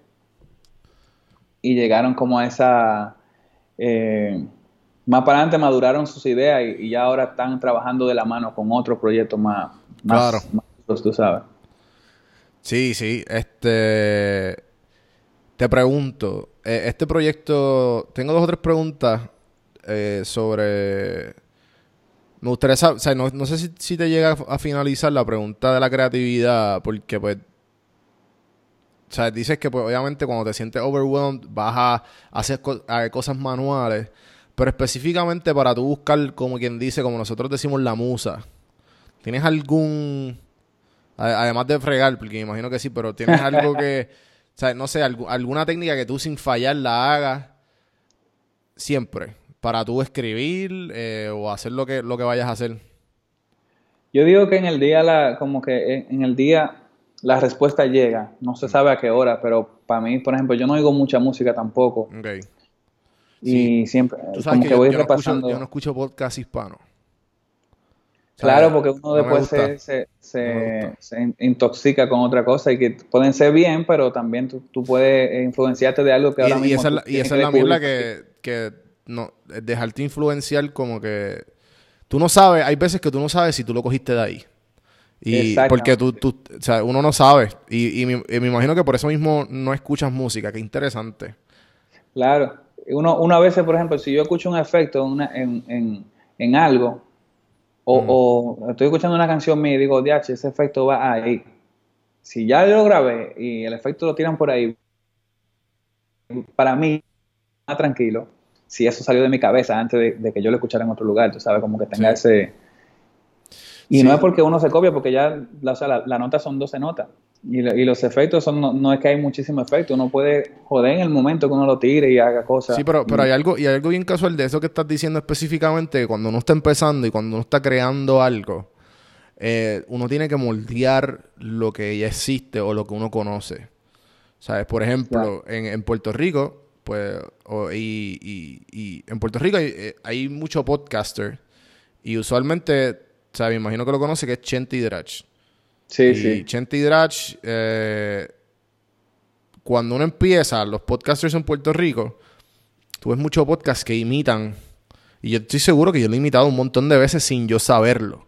y llegaron como a esa... eh, más para adelante maduraron sus ideas y, y ya ahora están trabajando de la mano con otros proyectos más, más, Claro. más tú sabes. Sí, sí. Este. Te pregunto. eh, este proyecto. Tengo dos o tres preguntas eh, sobre. Me gustaría saber. O sea, no, no sé si, si te llega a finalizar la pregunta de la creatividad. Porque, pues. O sea, dices que, pues, obviamente, cuando te sientes overwhelmed, vas a hacer co- a cosas manuales. Pero específicamente para tú buscar, como quien dice, como nosotros decimos, la musa. ¿Tienes algún. Además de fregar, porque me imagino que sí, pero tienes algo que, o sea, no sé, algu- alguna técnica que tú sin fallar la hagas siempre para tú escribir eh, o hacer lo que, lo que vayas a hacer. Yo digo que en el día, la, como que en, en el día la respuesta llega. No se sabe a qué hora, pero para mí, por ejemplo, yo no oigo mucha música tampoco. Y siempre, Tú sabes como que, que yo, voy yo no escucho, repasando. yo no escucho podcast hispano. Claro, porque uno no después se, se, se- intoxica con otra cosa y que pueden ser bien, pero también tú, tú puedes eh, influenciarte de algo que Y, ahora y mismo esa la, y esa es la mierda que, que no, dejarte influenciar como que tú no sabes, hay veces que tú no sabes si tú lo cogiste de ahí. Y porque tú, tú, o sea, uno no sabe. Y, y me, y me imagino que por eso mismo no escuchas música. Qué interesante. Claro. Uno, uno a veces, por ejemplo, si yo escucho un efecto en, una- en, en, en algo, o, Mm. o estoy escuchando una canción mía y digo, DH, ese efecto va ahí. Si ya yo lo grabé y el efecto lo tiran por ahí, para mí, más tranquilo, si eso salió de mi cabeza antes de, de que yo lo escuchara en otro lugar, tú sabes, como que tenga Sí. ese... Y Sí. no es porque uno se copia, porque ya la, o sea, la, la nota son 12 notas. Y, lo- y los efectos son, no, no es que hay muchísimo efecto, uno puede joder en el momento que uno lo tire y haga cosas. Sí, pero, pero hay algo, y hay algo bien casual de eso que estás diciendo específicamente, que cuando uno está empezando y cuando uno está creando algo, eh, uno tiene que moldear lo que ya existe o lo que uno conoce. ¿Sabes? Por ejemplo, en, en Puerto Rico, pues, o- y, y- y en Puerto Rico hay, eh, hay mucho podcaster y usualmente, ¿sabes? Me imagino que lo conoce, que es Chente Drach. Sí, y sí. Chente Drach, eh, cuando uno empieza, los podcasters en Puerto Rico, tú ves muchos podcasts que imitan. Y yo estoy seguro que yo lo he imitado un montón de veces sin yo saberlo.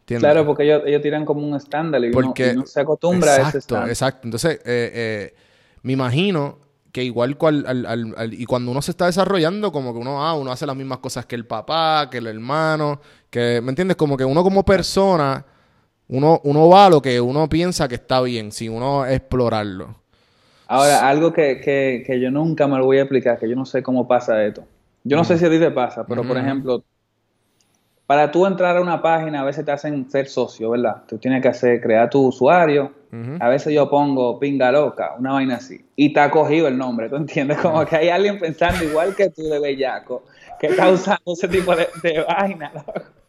¿Entiendes? Claro, porque ellos, ellos tiran como un estándar y, uno, Porque- y uno se acostumbra a ese exacto, estándar. exacto. Entonces, eh, eh, me imagino que igual cual, al- al- al- y cuando uno se está desarrollando, como que uno, ah, uno hace las mismas cosas que el papá, que el hermano, que, ¿me entiendes? Como que uno como persona, uno, uno va a lo que uno piensa que está bien, sin uno explorarlo. Ahora, algo que, que, que yo nunca me lo voy a explicar, que yo no sé cómo pasa esto. Yo no sé si a ti te pasa, pero por ejemplo, para tú entrar a una página, a veces te hacen ser socio, ¿verdad? Tú tienes que hacer, crear tu usuario. A veces yo pongo pinga loca, una vaina así. Y te ha cogido el nombre, ¿tú entiendes? Como que hay alguien pensando igual que tú de bellaco, que está usando ese tipo de, de vaina, loco.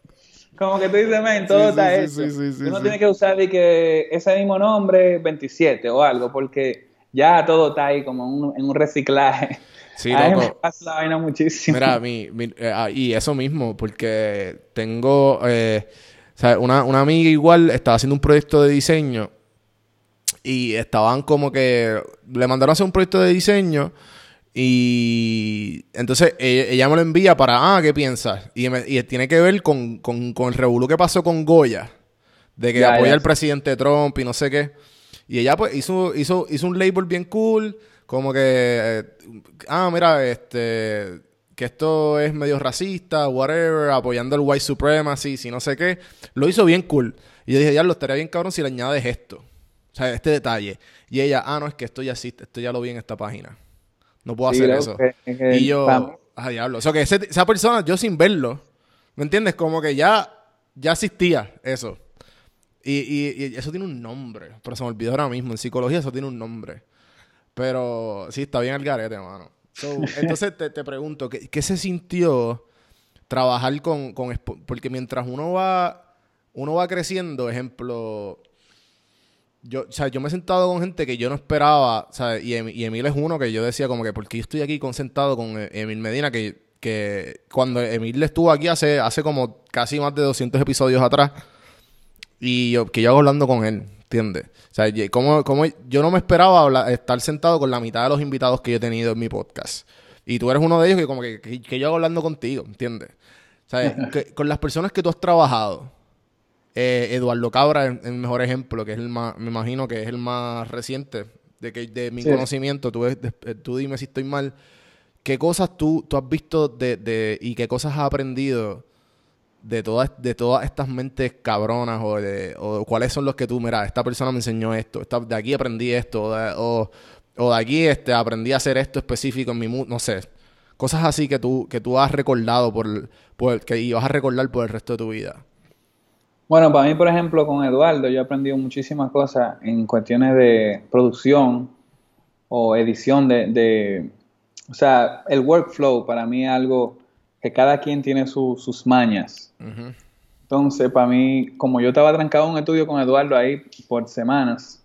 Como que tú dices, men, todo Sí, está sí, hecho. sí, Uno tiene que usar de que ese mismo nombre 27 o algo, porque ya todo está ahí como en un, en un reciclaje. Sí, a mí me pasa la vaina muchísimo. Mira, mi, mi- eh, ah, y eso mismo, porque tengo, eh, o sea, una, una amiga igual estaba haciendo un proyecto de diseño y estaban como que, le mandaron a hacer un proyecto de diseño y entonces ella, ella me lo envía para, ah, ¿qué piensas? Y, me- y tiene que ver con, con, con el revolú que pasó con Goya, de que Ya, apoya ya. al presidente Trump y no sé qué. Y ella pues hizo, hizo, hizo un label bien cool, como que, eh, ah, mira, este, que esto es medio racista, whatever, apoyando el white supremacy, si no sé qué. Lo hizo bien cool. Y yo dije, ya lo estaría bien cabrón si le añades esto. O sea, este detalle. Y ella, ah, no, es que esto ya existe, esto ya lo vi en esta página. No puedo Sí, hacer eso. que- que y yo, pa- ah, diablo. O sea, que ese- esa persona, yo sin verlo, ¿me entiendes? Como que ya, ya existía eso. Y, y- y eso tiene un nombre, pero se me olvidó ahora mismo. En psicología eso tiene un nombre. Pero sí, está bien el garete, mano. So, entonces te, te pregunto, ¿qué, qué se sintió trabajar con, con Porque mientras uno va, uno va creciendo, ejemplo, yo, o sea, yo me he sentado con gente que yo no esperaba, ¿sabes? Y, y Emil es uno que yo decía como que, porque yo estoy aquí concentrado con eh, Emil Medina, que, que cuando Emil estuvo aquí hace, hace como casi más de 200 episodios atrás, y yo, que yo hago hablando con él, ¿entiendes? O sea, como, como yo no me esperaba hablar- estar sentado con la mitad de los invitados que yo he tenido en mi podcast. Y tú eres uno de ellos que como que, que, yo hago hablando contigo, ¿entiendes? O sea, con las personas que tú has trabajado, eh, Eduardo Cabra es el mejor ejemplo, que es el más, me imagino que es el más reciente de que de mi Sí. conocimiento. Tú, de- eh, tú dime si estoy mal. ¿Qué cosas tú, tú has visto de, de- y qué cosas has aprendido de todas, de todas estas mentes cabronas o, de, o cuáles son los que tú, mira, esta persona me enseñó esto, esta- de aquí aprendí esto, o de, o- o de aquí este, aprendí a hacer esto específico en mi no sé. Cosas así que tú, que tú has recordado por, por que y vas a recordar por el resto de tu vida. Bueno, para mí, por ejemplo, con Eduardo, yo he aprendido muchísimas cosas en cuestiones de producción o edición de, de- o sea, el workflow para mí es algo que cada quien tiene su- sus mañas. Entonces, para mí, como yo estaba trancado en un estudio con Eduardo ahí por semanas,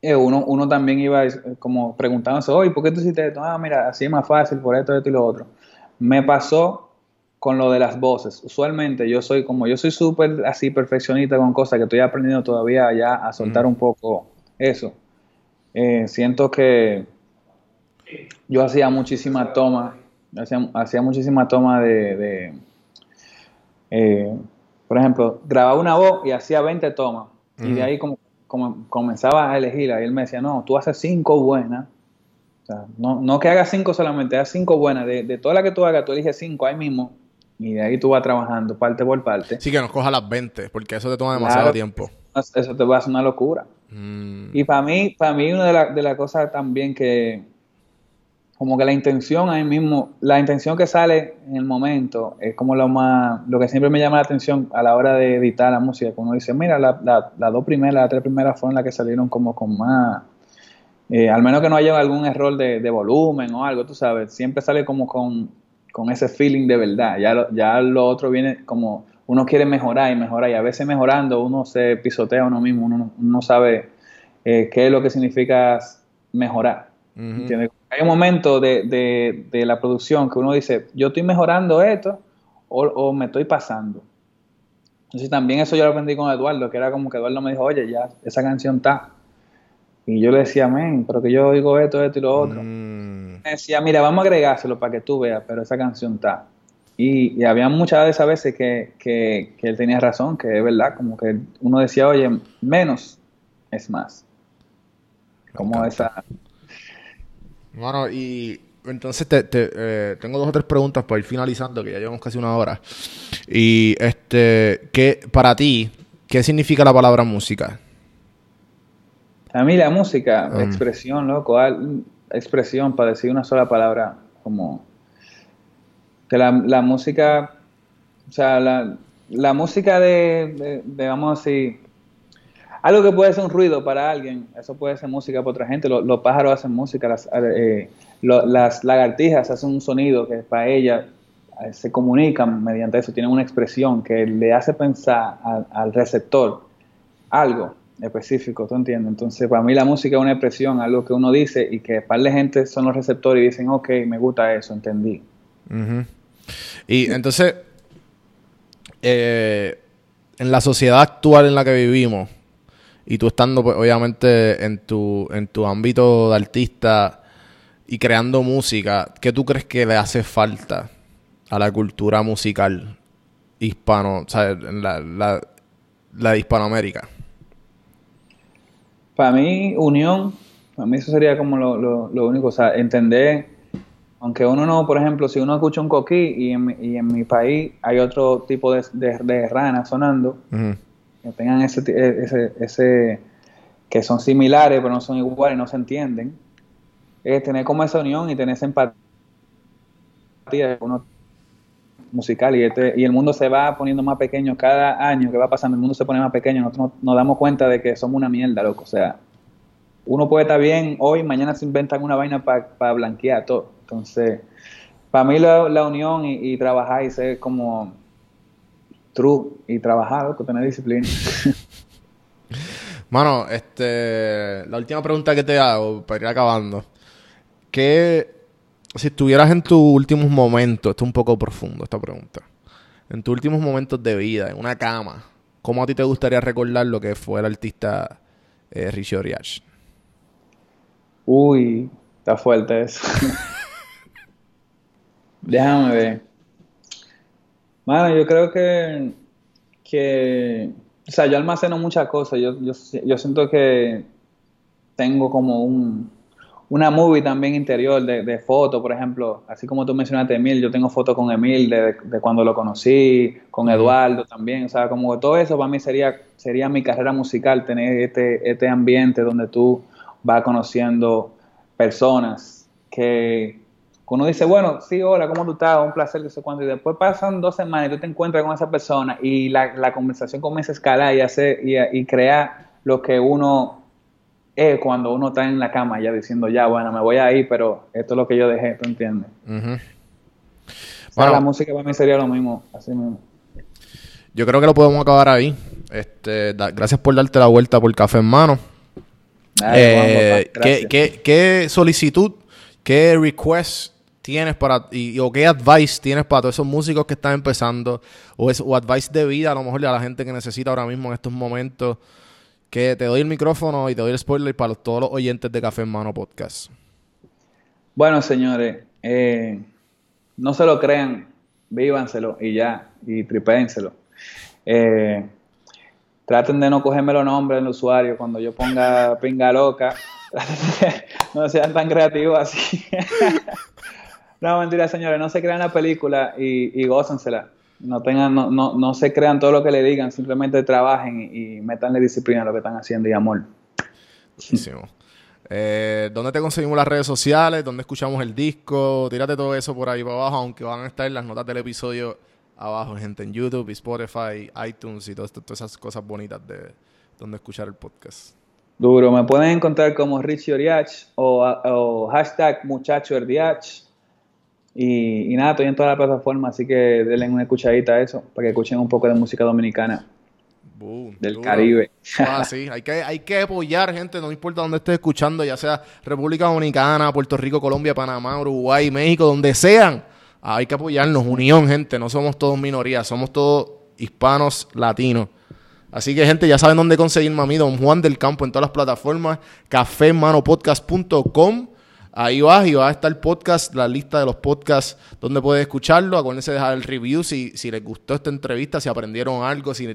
eh, uno, uno también iba eh, como preguntándose, oye, ¿por qué tú hiciste esto? Ah, mira, así es más fácil, por esto, esto y lo otro. Me pasó con lo de las voces. Usualmente yo soy como, yo soy súper así perfeccionista con cosas que estoy aprendiendo todavía ya a soltar un poco eso. Eh, siento que yo hacía muchísima toma, hacía, hacía muchísima toma de, de, eh, por ejemplo, grababa una voz y hacía 20 tomas. Y de ahí como, como comenzaba a elegirla. Y él me decía, no, tú haces cinco buenas. O sea, no, no que hagas cinco solamente, haz cinco buenas. De, de todas las que tú hagas, tú eliges cinco ahí mismo. Y de ahí tú vas trabajando parte por parte. Sí, que nos coja las 20, porque eso te toma demasiado Claro. tiempo. Eso te va a hacer una locura. Mm, Y para mí, para mí una de las de las cosas también que, como que la intención ahí mismo, la intención que sale en el momento es como lo más, lo que siempre me llama la atención a la hora de editar la música, cuando uno dice, mira, la- la- las dos primeras, las tres primeras fueron las que salieron como con más, eh, al menos que no haya algún error de, de volumen o algo, tú sabes, siempre sale como con, con ese feeling de verdad, ya lo, ya lo otro viene como, uno quiere mejorar y mejorar, y a veces mejorando uno se pisotea a uno mismo, uno no- sabe eh, qué es lo que significa mejorar. Hay un momento de, de- de la producción que uno dice, yo estoy mejorando esto o, o me estoy pasando. Entonces también eso yo lo aprendí con Eduardo, que era como que Eduardo me dijo, oye, ya, esa canción está. Y yo le decía, men, pero que yo digo esto, esto y lo otro. Mm, Me decía, mira, vamos a agregárselo para que tú veas, pero esa canción está. Y, y había muchas de esas veces que, que, que él tenía razón, que es verdad, como que uno decía, oye, menos es más. Como esa... Bueno, y entonces te, te, eh, tengo dos o tres preguntas para ir finalizando, que ya llevamos casi una hora. Y este, ¿qué, para ti, ¿qué significa la palabra música? A mí la música, Mm. expresión, loco, al- expresión para decir una sola palabra, como que la, música, o sea, la, la música de, de- vamos a decir, algo que puede ser un ruido para alguien, eso puede ser música para otra gente. Lo- Los, pájaros hacen música, las, eh, las lagartijas hacen un sonido que para ellas eh, se comunican mediante eso, tienen una expresión que le hace pensar al receptor algo específico, ¿tú entiendes? Entonces, para mí la música es una expresión, algo que uno dice y que para la gente son los receptores y dicen, ok, me gusta eso, entendí. Y entonces, eh, en la sociedad actual en la que vivimos, y tú estando pues, obviamente en tu, en tu ámbito de artista y creando música, ¿qué tú crees que le hace falta a la cultura musical hispano, o sea, en la, la, de Hispanoamérica? Para mí, unión, para mí eso sería como lo, lo- lo único, o sea, entender, aunque uno no, por ejemplo, si uno escucha un coquí y en, mi- y en mi país hay otro tipo de, de, de rana sonando, que tengan ese, ti- ese, ese, que son similares pero no son iguales, no se entienden, es tener como esa unión y tener esa empatía uno musical y, este, y el mundo se va poniendo más pequeño cada año que va pasando, el mundo se pone más pequeño, nosotros nos, damos cuenta de que somos una mierda, loco, o sea, uno puede estar bien hoy, mañana se inventan una vaina para blanquear todo, entonces, para mí la, la unión y, y trabajar y ser como true y trabajar, loco, tener disciplina. Mano, este, la última pregunta que te hago para ir acabando. ¿Qué, si estuvieras en tus últimos momentos, esto es un poco profundo esta pregunta, en tus últimos momentos de vida, en una cama, ¿cómo a ti te gustaría recordar lo que fue el artista eh, Richie Oriach? Uy, está fuerte eso. Déjame ver. Mano, yo creo que, que, o sea, yo almaceno muchas cosas. Yo, yo, yo siento que tengo como un, una movie también interior de, de fotos, por ejemplo, así como tú mencionaste Emil, yo tengo fotos con Emil de, de cuando lo conocí, con Eduardo también, o sea, como todo eso para mí sería, sería mi carrera musical, tener este, este ambiente donde tú vas conociendo personas que uno dice, bueno, sí, hola, ¿cómo tú estás? Un placer, que sé cuánto. Y después pasan dos semanas y tú te encuentras con esa persona y la, la conversación comienza a escalar y, hacer, y, y crear lo que uno es cuando uno está en la cama ya diciendo, ya, bueno, me voy a ir, pero esto es lo que yo dejé, ¿tú entiendes? Ujú. O sea, Bueno. la música para mí sería lo mismo, así mismo. Yo creo que lo podemos acabar ahí. Este, da- gracias por darte la vuelta por café en mano. Dale, Eh, Juan, ¿qué, qué, qué solicitud, qué request tienes para, y, o qué advice tienes para todos esos músicos que están empezando, o, es, o advice de vida a lo mejor a la gente que necesita ahora mismo en estos momentos? Que te doy el micrófono y te doy el spoiler para todos los oyentes de Café en Mano Podcast. Bueno, señores, eh, no se lo crean, vívanselo y ya, y tripénselo. Eh, traten de no cogerme los nombres del usuario cuando yo ponga pinga loca. no sean tan creativos así. no, mentira, señores, no se crean la película y, y. No, tengan, no, no, no se crean todo lo que le digan, simplemente trabajen y, y métanle disciplina a lo que están haciendo y amor. Buenísimo. Eh, ¿Dónde te conseguimos las redes sociales? ¿Dónde escuchamos el disco? Tírate todo eso por ahí para abajo, aunque van a estar las notas del episodio abajo, gente, en YouTube, Spotify, iTunes y todas, todas esas cosas bonitas de donde escuchar el podcast. Duro, me pueden encontrar como Richie Oriach o, o hashtag muchacho Erdiach. Y, y nada, estoy en todas las plataformas, así que denle una escuchadita a eso, para que escuchen un poco de música dominicana Boom, del duro. Caribe. Ah, sí, hay que, hay que apoyar, gente, no importa dónde estés escuchando, ya sea República Dominicana, Puerto Rico, Colombia, Panamá, Uruguay, México, donde sean. Ah, hay que apoyarnos, unión, gente, no somos todos minorías, somos todos hispanos, latinos. Así que, gente, ya saben dónde conseguirme a mí, Don Juan del Campo, en todas las plataformas, cafemanopodcast.com. Ahí vas y va a estar el podcast, la lista de los podcasts donde puedes escucharlo. Acuérdense de dejar el review si, si les gustó esta entrevista, si aprendieron algo, si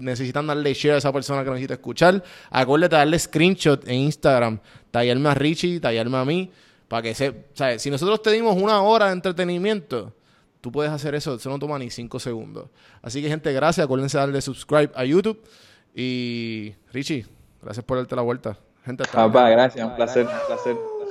necesitan darle share a esa persona que necesita escuchar. Acuérdate de darle screenshot en Instagram, tallarme a Richie, tallarme a mí, para que se... ¿sabes? Si nosotros te dimos una hora de entretenimiento, tú puedes hacer eso, eso no toma ni cinco segundos. Así que, gente, gracias. Acuérdense de darle subscribe a YouTube. Y Richie, gracias por darte la vuelta. Gente, hasta Papá, gracias, un placer, un placer.